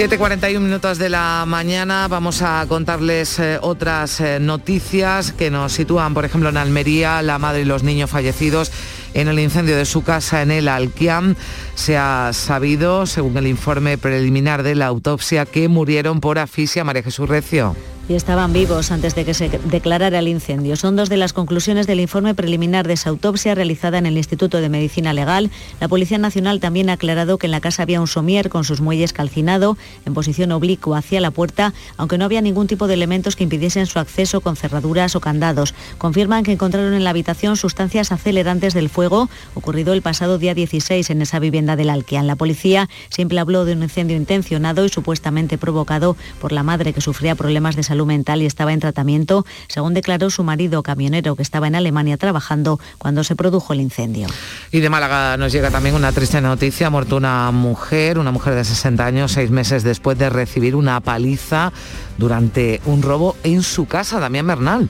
7.41 minutos de la mañana vamos a contarles eh, otras eh, noticias que nos sitúan, por ejemplo, en Almería, la madre y los niños fallecidos en el incendio de su casa en el Alquiam. Se ha sabido, según el informe preliminar de la autopsia, que murieron por asfixia María Jesús Recio y estaban vivos antes de que se declarara el incendio. Son dos de las conclusiones del informe preliminar de esa autopsia realizada en el Instituto de Medicina Legal. La Policía Nacional también ha aclarado que en la casa había un somier con sus muelles calcinado en posición oblicua hacia la puerta, aunque no había ningún tipo de elementos que impidiesen su acceso con cerraduras o candados. Confirman que encontraron en la habitación sustancias acelerantes del fuego ocurrido el pasado día 16 en esa vivienda del Alquian. La policía siempre habló de un incendio intencionado y supuestamente provocado por la madre que sufría problemas de salud mental y estaba en tratamiento, según declaró su marido camionero que estaba en Alemania trabajando cuando se produjo el incendio. Y de Málaga nos llega también una triste noticia. Ha muerto una mujer, una mujer de 60 años, seis meses después de recibir una paliza durante un robo en su casa, Damián Bernal.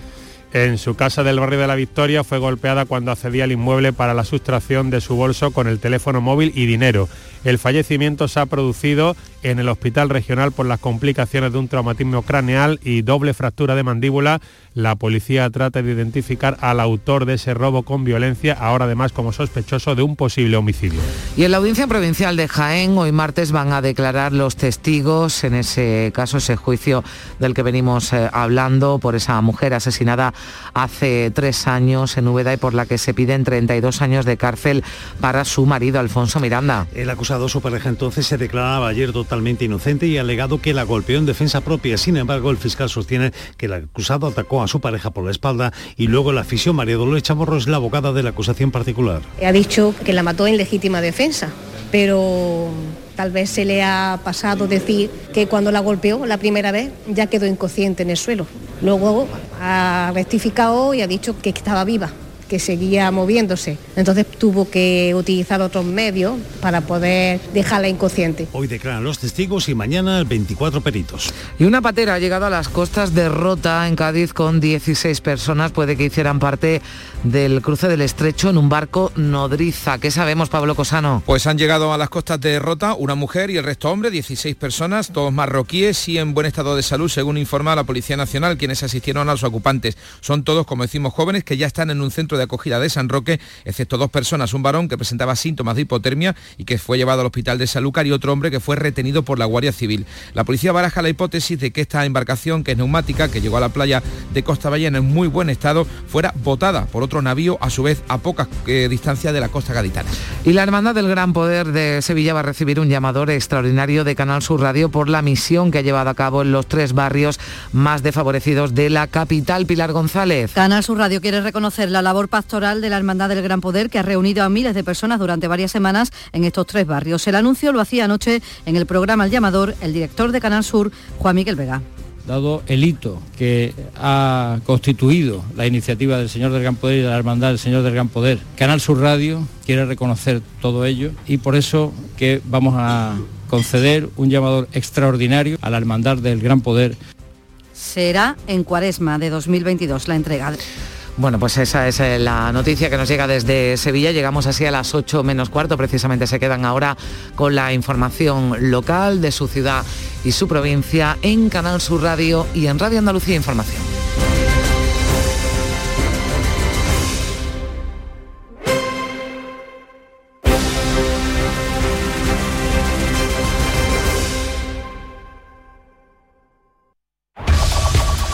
En su casa del barrio de la Victoria fue golpeada cuando accedía al inmueble para la sustracción de su bolso con el teléfono móvil y dinero. El fallecimiento se ha producido en el hospital regional por las complicaciones de un traumatismo craneal y doble fractura de mandíbula. La policía trata de identificar al autor de ese robo con violencia, ahora además como sospechoso de un posible homicidio. Y en la audiencia provincial de Jaén, hoy martes van a declarar los testigos en ese caso, ese juicio del que venimos eh, hablando por esa mujer asesinada hace tres años en Úbeda y por la que se piden 32 años de cárcel para su marido Alfonso Miranda. El su pareja entonces se declaraba ayer totalmente inocente y ha alegado que la golpeó en defensa propia. Sin embargo, el fiscal sostiene que el acusado atacó a su pareja por la espalda y luego la afición María Dolores Chamorro es la abogada de la acusación particular. Ha dicho que la mató en legítima defensa, pero tal vez se le ha pasado decir que cuando la golpeó la primera vez ya quedó inconsciente en el suelo. Luego ha rectificado y ha dicho que estaba viva que seguía moviéndose. Entonces tuvo que utilizar otros medios para poder dejarla inconsciente. Hoy declaran los testigos y mañana 24 peritos. Y una patera ha llegado a las costas de Rota, en Cádiz, con 16 personas. Puede que hicieran parte del cruce del estrecho en un barco nodriza. ¿Qué sabemos, Pablo Cosano? Pues han llegado a las costas de Rota una mujer y el resto hombre, 16 personas, todos marroquíes y en buen estado de salud, según informa la Policía Nacional, quienes asistieron a los ocupantes. Son todos, como decimos, jóvenes que ya están en un centro de acogida de San Roque, excepto dos personas, un varón que presentaba síntomas de hipotermia y que fue llevado al hospital de Sanlúcar y otro hombre que fue retenido por la Guardia Civil. La policía baraja la hipótesis de que esta embarcación, que es neumática, que llegó a la playa de Costa Ballena en muy buen estado, fuera botada por otro navío, a su vez a poca eh, distancia de la costa gaditana. Y la Hermandad del Gran Poder de Sevilla va a recibir un llamador extraordinario de Canal Sur Radio por la misión que ha llevado a cabo en los tres barrios más desfavorecidos de la capital, Pilar González. Canal Sur Radio quiere reconocer la labor pastoral de la Hermandad del Gran Poder que ha reunido a miles de personas durante varias semanas en estos tres barrios. El anuncio lo hacía anoche en el programa El Llamador el director de Canal Sur, Juan Miguel Vega dado el hito que ha constituido la iniciativa del Señor del Gran Poder y de la Hermandad del Señor del Gran Poder. Canal Sur Radio quiere reconocer todo ello y por eso que vamos a conceder un llamador extraordinario a la Hermandad del Gran Poder. Será en Cuaresma de 2022 la entrega. Bueno, pues esa es eh, la noticia que nos llega desde Sevilla. Llegamos así a las 8 menos cuarto. Precisamente se quedan ahora con la información local de su ciudad y su provincia en Canal Sur Radio y en Radio Andalucía Información.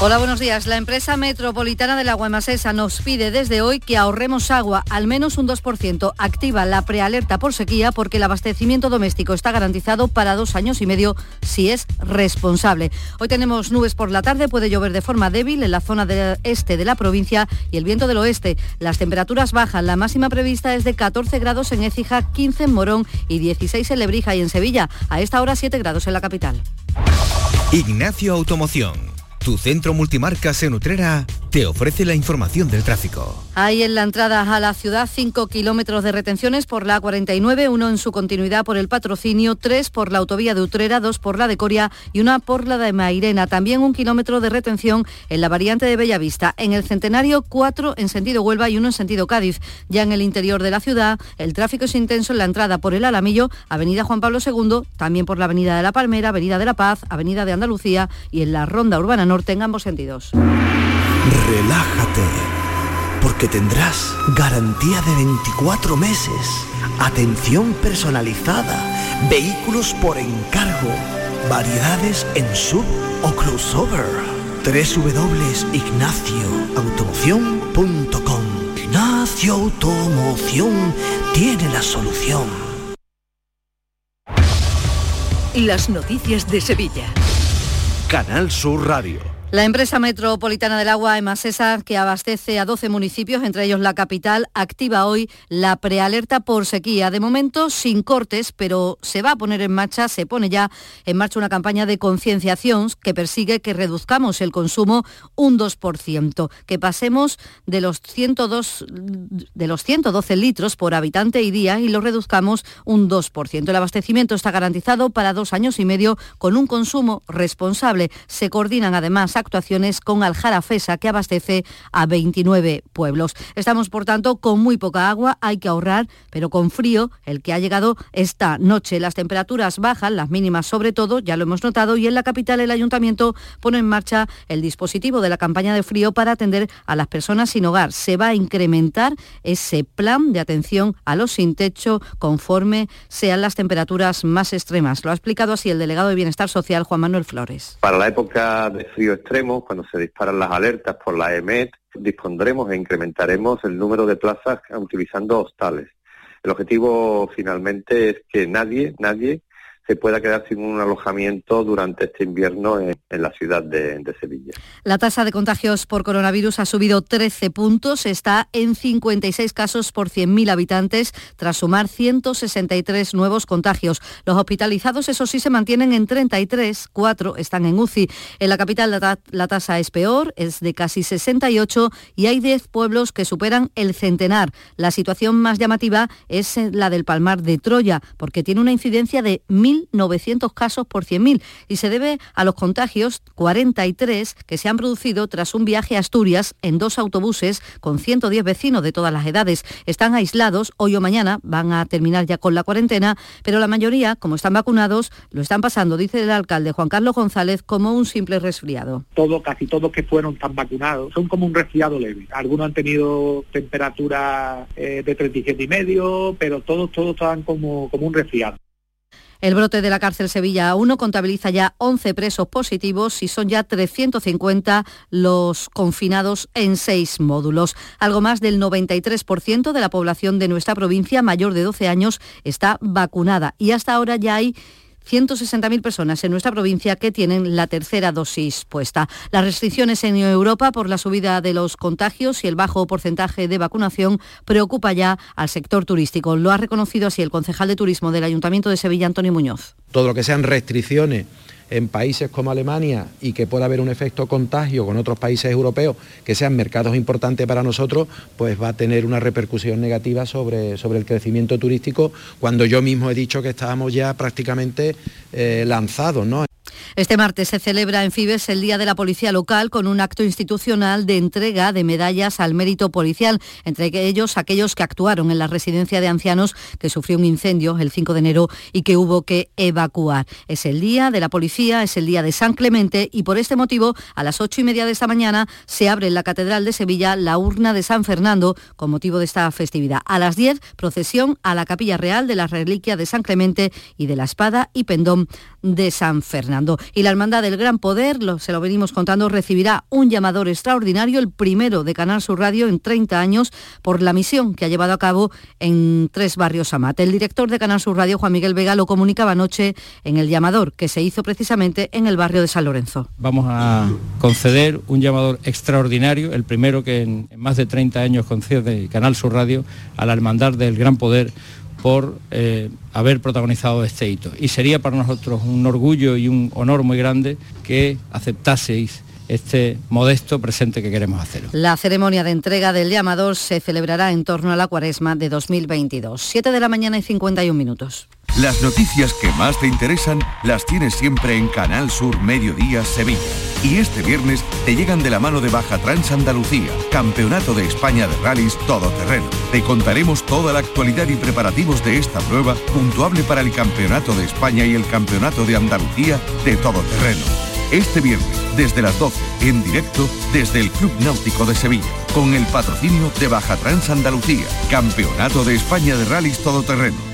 Hola, buenos días. La empresa metropolitana del agua Masesa nos pide desde hoy que ahorremos agua, al menos un 2%. Activa la prealerta por sequía porque el abastecimiento doméstico está garantizado para dos años y medio si es responsable. Hoy tenemos nubes por la tarde, puede llover de forma débil en la zona del este de la provincia y el viento del oeste. Las temperaturas bajan. La máxima prevista es de 14 grados en Écija, 15 en Morón y 16 en Lebrija y en Sevilla. A esta hora 7 grados en la capital. Ignacio Automoción tu centro multimarcas en Utrera te ofrece la información del tráfico. Hay en la entrada a la ciudad 5 kilómetros de retenciones por la 49, uno en su continuidad por el patrocinio, tres por la autovía de Utrera, dos por la de Coria y una por la de Mairena. También un kilómetro de retención en la variante de Bellavista. En el Centenario, cuatro en sentido Huelva y uno en sentido Cádiz. Ya en el interior de la ciudad, el tráfico es intenso en la entrada por el Alamillo, Avenida Juan Pablo II, también por la Avenida de la Palmera, Avenida de la Paz, Avenida de Andalucía y en la Ronda Urbana Norte en ambos sentidos. Relájate, porque tendrás garantía de 24 meses, atención personalizada, vehículos por encargo, variedades en sub o crossover. www.ignacioautomoción.com Ignacio Automoción tiene la solución. Las noticias de Sevilla. Canal Sur Radio. La empresa metropolitana del agua Emasesa, que abastece a 12 municipios, entre ellos la capital, activa hoy la prealerta por sequía. De momento sin cortes, pero se va a poner en marcha, se pone ya en marcha una campaña de concienciación que persigue que reduzcamos el consumo un 2%, que pasemos de los, 102, de los 112 litros por habitante y día y lo reduzcamos un 2%. El abastecimiento está garantizado para dos años y medio con un consumo responsable. Se coordinan además actuaciones con Aljarafesa, que abastece a 29 pueblos. Estamos, por tanto, con muy poca agua, hay que ahorrar, pero con frío, el que ha llegado esta noche. Las temperaturas bajan, las mínimas sobre todo, ya lo hemos notado, y en la capital el ayuntamiento pone en marcha el dispositivo de la campaña de frío para atender a las personas sin hogar. Se va a incrementar ese plan de atención a los sin techo conforme sean las temperaturas más extremas. Lo ha explicado así el delegado de Bienestar Social, Juan Manuel Flores. Para la época de frío extremo, cuando se disparan las alertas por la EMET, dispondremos e incrementaremos el número de plazas utilizando hostales. El objetivo finalmente es que nadie, nadie se pueda quedar sin un alojamiento durante este invierno en, la ciudad de, Sevilla. La tasa de contagios por coronavirus ha subido 13 puntos, está en 56 casos por 100.000 habitantes, tras sumar 163 nuevos contagios. Los hospitalizados, eso sí, se mantienen en 33, 4 están en UCI. En la capital la, la tasa es peor, es de casi 68 y hay 10 pueblos que superan el centenar. La situación más llamativa es la del Palmar de Troya, porque tiene una incidencia de 1.900 casos por 100.000 y se debe a los contagios 43 que se han producido tras un viaje a Asturias en dos autobuses con 110 vecinos de todas las edades. Están aislados, hoy o mañana van a terminar ya con la cuarentena, pero la mayoría, como están vacunados, lo están pasando, dice el alcalde Juan Carlos González, como un simple resfriado. Todo, casi todos que fueron tan vacunados son como un resfriado leve. Algunos han tenido temperatura eh, de 37 y medio, pero todos, todos estaban como, como un resfriado. El brote de la cárcel Sevilla 1 contabiliza ya 11 presos positivos y son ya 350 los confinados en seis módulos. Algo más del 93% de la población de nuestra provincia mayor de 12 años está vacunada y hasta ahora ya hay 160.000 personas en nuestra provincia que tienen la tercera dosis puesta. Las restricciones en Europa por la subida de los contagios y el bajo porcentaje de vacunación preocupa ya al sector turístico. Lo ha reconocido así el concejal de turismo del Ayuntamiento de Sevilla, Antonio Muñoz. Todo lo que sean restricciones en países como Alemania y que pueda haber un efecto contagio con otros países europeos que sean mercados importantes para nosotros, pues va a tener una repercusión negativa sobre, sobre el crecimiento turístico, cuando yo mismo he dicho que estábamos ya prácticamente eh, lanzados. ¿no? Este martes se celebra en Fibes el Día de la Policía Local con un acto institucional de entrega de medallas al mérito policial, entre ellos aquellos que actuaron en la residencia de ancianos que sufrió un incendio el 5 de enero y que hubo que evacuar. Es el Día de la Policía, es el Día de San Clemente y por este motivo a las ocho y media de esta mañana se abre en la Catedral de Sevilla la urna de San Fernando con motivo de esta festividad. A las 10 procesión a la Capilla Real de la Reliquia de San Clemente y de la Espada y Pendón de San Fernando. Y la Hermandad del Gran Poder, lo, se lo venimos contando, recibirá un llamador extraordinario, el primero de Canal Sur Radio en 30 años, por la misión que ha llevado a cabo en tres barrios Amat. El director de Canal Sur Radio, Juan Miguel Vega, lo comunicaba anoche en el llamador, que se hizo precisamente en el barrio de San Lorenzo. Vamos a conceder un llamador extraordinario, el primero que en más de 30 años concede Canal Sur Radio a la Hermandad del Gran Poder por eh, haber protagonizado este hito. Y sería para nosotros un orgullo y un honor muy grande que aceptaseis este modesto presente que queremos hacer. La ceremonia de entrega del llamador se celebrará en torno a la cuaresma de 2022. 7 de la mañana y 51 minutos. Las noticias que más te interesan las tienes siempre en Canal Sur Mediodía Sevilla. Y este viernes te llegan de la mano de Baja Trans Andalucía, Campeonato de España de Rallys Todoterreno. Te contaremos toda la actualidad y preparativos de esta prueba, puntuable para el Campeonato de España y el Campeonato de Andalucía de Todoterreno. Este viernes, desde las 12, en directo desde el Club Náutico de Sevilla, con el patrocinio de Baja Trans Andalucía, Campeonato de España de Rallys Todoterreno.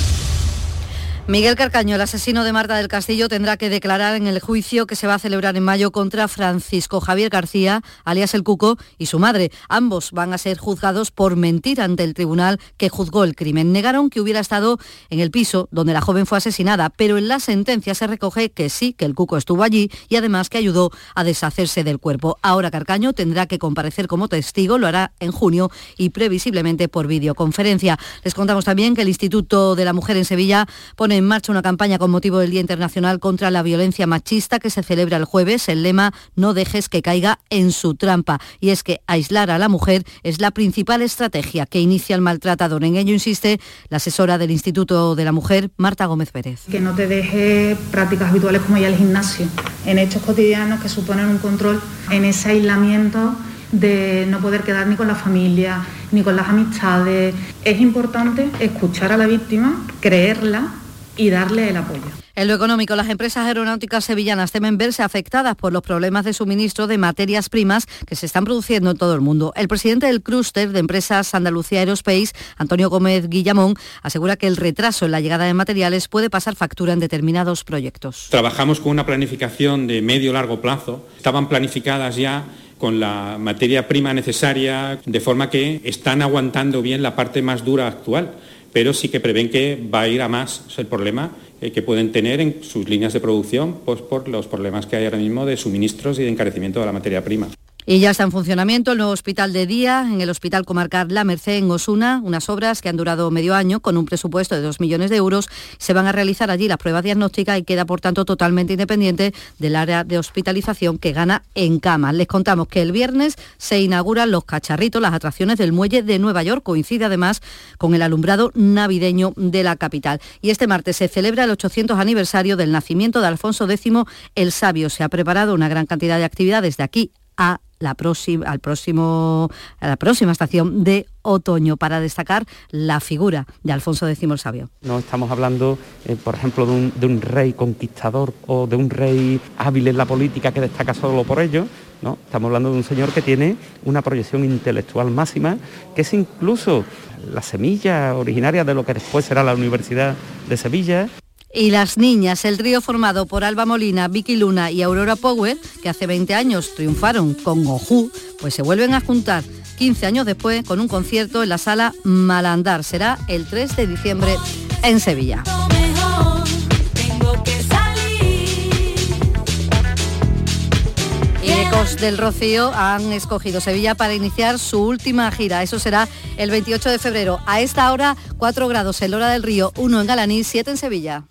Miguel Carcaño, el asesino de Marta del Castillo, tendrá que declarar en el juicio que se va a celebrar en mayo contra Francisco Javier García, alias El Cuco, y su madre. Ambos van a ser juzgados por mentir ante el tribunal que juzgó el crimen. Negaron que hubiera estado en el piso donde la joven fue asesinada, pero en la sentencia se recoge que sí, que el Cuco estuvo allí y además que ayudó a deshacerse del cuerpo. Ahora Carcaño tendrá que comparecer como testigo, lo hará en junio y previsiblemente por videoconferencia. Les contamos también que el Instituto de la Mujer en Sevilla pone en marcha una campaña con motivo del Día Internacional contra la Violencia Machista que se celebra el jueves. El lema No dejes que caiga en su trampa. Y es que aislar a la mujer es la principal estrategia que inicia el maltratador. En ello insiste la asesora del Instituto de la Mujer, Marta Gómez Pérez. Que no te deje prácticas habituales como ya el gimnasio, en hechos cotidianos que suponen un control en ese aislamiento de no poder quedar ni con la familia, ni con las amistades. Es importante escuchar a la víctima, creerla y darle el apoyo. En lo económico, las empresas aeronáuticas sevillanas temen verse afectadas por los problemas de suministro de materias primas que se están produciendo en todo el mundo. El presidente del clúster de empresas Andalucía Aerospace, Antonio Gómez Guillamón, asegura que el retraso en la llegada de materiales puede pasar factura en determinados proyectos. Trabajamos con una planificación de medio-largo plazo. Estaban planificadas ya con la materia prima necesaria, de forma que están aguantando bien la parte más dura actual pero sí que prevén que va a ir a más el problema eh, que pueden tener en sus líneas de producción pues, por los problemas que hay ahora mismo de suministros y de encarecimiento de la materia prima. Y ya está en funcionamiento el nuevo hospital de día en el Hospital Comarcal La Merced en Osuna, unas obras que han durado medio año con un presupuesto de 2 millones de euros. Se van a realizar allí las pruebas diagnósticas y queda, por tanto, totalmente independiente del área de hospitalización que gana en cama. Les contamos que el viernes se inauguran los cacharritos, las atracciones del muelle de Nueva York. Coincide además con el alumbrado navideño de la capital. Y este martes se celebra el 800 aniversario del nacimiento de Alfonso X el Sabio. Se ha preparado una gran cantidad de actividades de aquí a la próxima, al próximo, a la próxima estación de otoño para destacar la figura de Alfonso X el Sabio. No estamos hablando, eh, por ejemplo, de un, de un, rey conquistador o de un rey hábil en la política que destaca solo por ello. ¿no? Estamos hablando de un señor que tiene una proyección intelectual máxima, que es incluso la semilla originaria de lo que después será la Universidad de Sevilla y las niñas, el trío formado por Alba Molina, Vicky Luna y Aurora Power, que hace 20 años triunfaron con Oju, pues se vuelven a juntar 15 años después con un concierto en la sala Malandar. Será el 3 de diciembre en Sevilla. Ecos del Rocío han escogido Sevilla para iniciar su última gira. Eso será el 28 de febrero. A esta hora, 4 grados en Lora del Río, 1 en Galaní, 7 en Sevilla.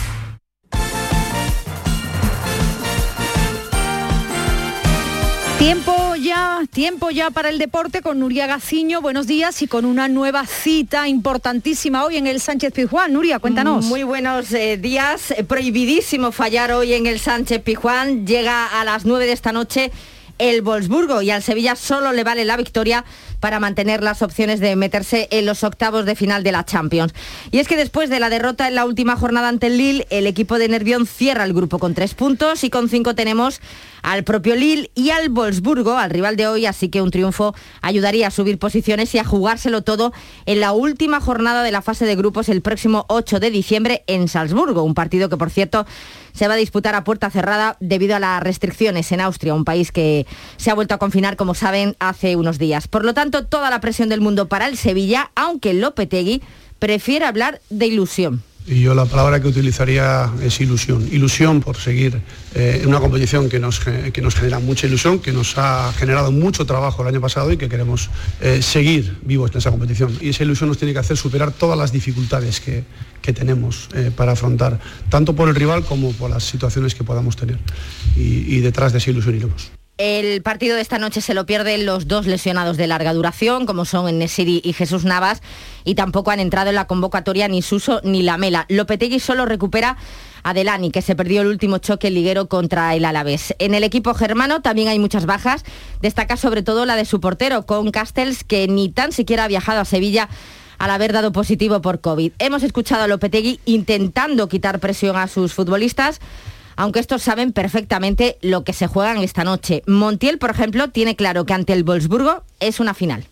Tiempo ya, tiempo ya para el deporte con Nuria Gaciño. Buenos días y con una nueva cita importantísima hoy en el Sánchez Pizjuán. Nuria, cuéntanos. Muy buenos eh, días. Eh, prohibidísimo fallar hoy en el Sánchez Pizjuán. Llega a las 9 de esta noche el Wolfsburgo y al Sevilla solo le vale la victoria para mantener las opciones de meterse en los octavos de final de la Champions. Y es que después de la derrota en la última jornada ante el Lille, el equipo de Nervión cierra el grupo con tres puntos y con cinco tenemos al propio Lille y al Wolfsburgo, al rival de hoy, así que un triunfo ayudaría a subir posiciones y a jugárselo todo en la última jornada de la fase de grupos el próximo 8 de diciembre en Salzburgo, un partido que por cierto se va a disputar a puerta cerrada debido a las restricciones en Austria, un país que se ha vuelto a confinar, como saben, hace unos días. Por lo tanto, toda la presión del mundo para el Sevilla, aunque Lopetegui prefiere hablar de ilusión. Y yo la palabra que utilizaría es ilusión. Ilusión por seguir eh, una competición que nos, que nos genera mucha ilusión, que nos ha generado mucho trabajo el año pasado y que queremos eh, seguir vivos en esa competición. Y esa ilusión nos tiene que hacer superar todas las dificultades que, que tenemos eh, para afrontar, tanto por el rival como por las situaciones que podamos tener. Y, y detrás de esa ilusión iremos. El partido de esta noche se lo pierden los dos lesionados de larga duración, como son Nesiri y Jesús Navas, y tampoco han entrado en la convocatoria ni Suso ni Lamela. Lopetegui solo recupera a Delani, que se perdió el último choque liguero contra el Alavés. En el equipo germano también hay muchas bajas, destaca sobre todo la de su portero, con Castells, que ni tan siquiera ha viajado a Sevilla al haber dado positivo por COVID. Hemos escuchado a Lopetegui intentando quitar presión a sus futbolistas, aunque estos saben perfectamente lo que se juegan esta noche. Montiel, por ejemplo, tiene claro que ante el Wolfsburgo es una final.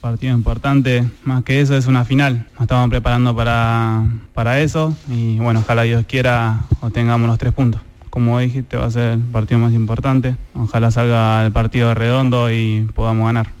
Partido importante, más que eso es una final. Nos estamos preparando para, para eso y bueno, ojalá Dios quiera o tengamos los tres puntos. Como dijiste, va a ser el partido más importante. Ojalá salga el partido redondo y podamos ganar.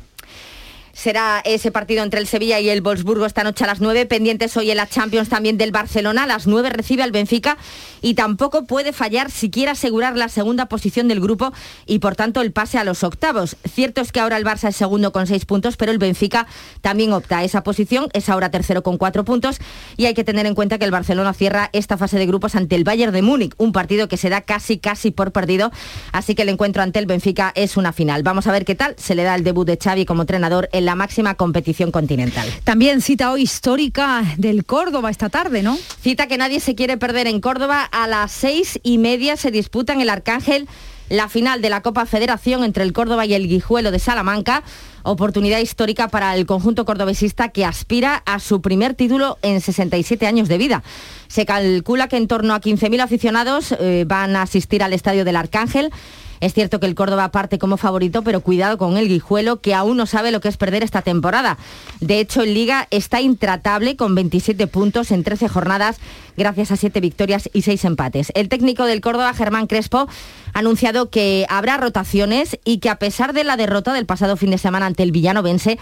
Será ese partido entre el Sevilla y el Wolfsburgo esta noche a las 9. Pendientes hoy en la Champions también del Barcelona. A las 9 recibe al Benfica y tampoco puede fallar si quiere asegurar la segunda posición del grupo y por tanto el pase a los octavos. Cierto es que ahora el Barça es segundo con seis puntos, pero el Benfica también opta a esa posición, es ahora tercero con cuatro puntos y hay que tener en cuenta que el Barcelona cierra esta fase de grupos ante el Bayern de Múnich, un partido que se da casi casi por perdido, así que el encuentro ante el Benfica es una final. Vamos a ver qué tal se le da el debut de Xavi como entrenador en la máxima competición continental. También cita hoy histórica del Córdoba esta tarde, ¿no? Cita que nadie se quiere perder en Córdoba. A las seis y media se disputa en el Arcángel la final de la Copa Federación entre el Córdoba y el Guijuelo de Salamanca. Oportunidad histórica para el conjunto cordobesista que aspira a su primer título en 67 años de vida. Se calcula que en torno a 15.000 aficionados eh, van a asistir al estadio del Arcángel. Es cierto que el Córdoba parte como favorito, pero cuidado con el Guijuelo, que aún no sabe lo que es perder esta temporada. De hecho, en Liga está intratable con 27 puntos en 13 jornadas, gracias a 7 victorias y 6 empates. El técnico del Córdoba, Germán Crespo, ha anunciado que habrá rotaciones y que a pesar de la derrota del pasado fin de semana ante el Villanovense,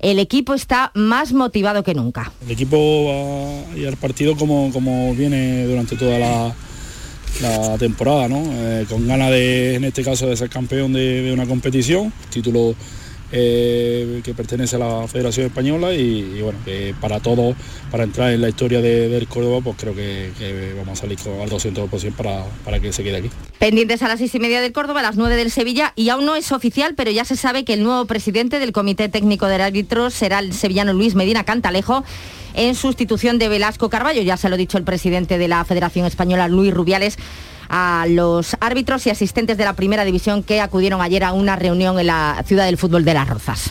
el equipo está más motivado que nunca. El equipo va a ir al partido como, como viene durante toda la la temporada, ¿no? Eh, con ganas de, en este caso, de ser campeón de, una competición, título eh, que pertenece a la Federación Española y, bueno, que para todos, para entrar en la historia del Córdoba, pues creo que, vamos a salir al 200% para, para que se quede aquí. Pendientes a las seis y media del Córdoba, a las 9 del Sevilla, y aún no es oficial, pero ya se sabe que el nuevo presidente del Comité Técnico del Árbitro será el sevillano Luis Medina Cantalejo en sustitución de Velasco Carballo. Ya se lo ha dicho el presidente de la Federación Española, Luis Rubiales a los árbitros y asistentes de la primera división que acudieron ayer a una reunión en la ciudad del fútbol de Las Rozas.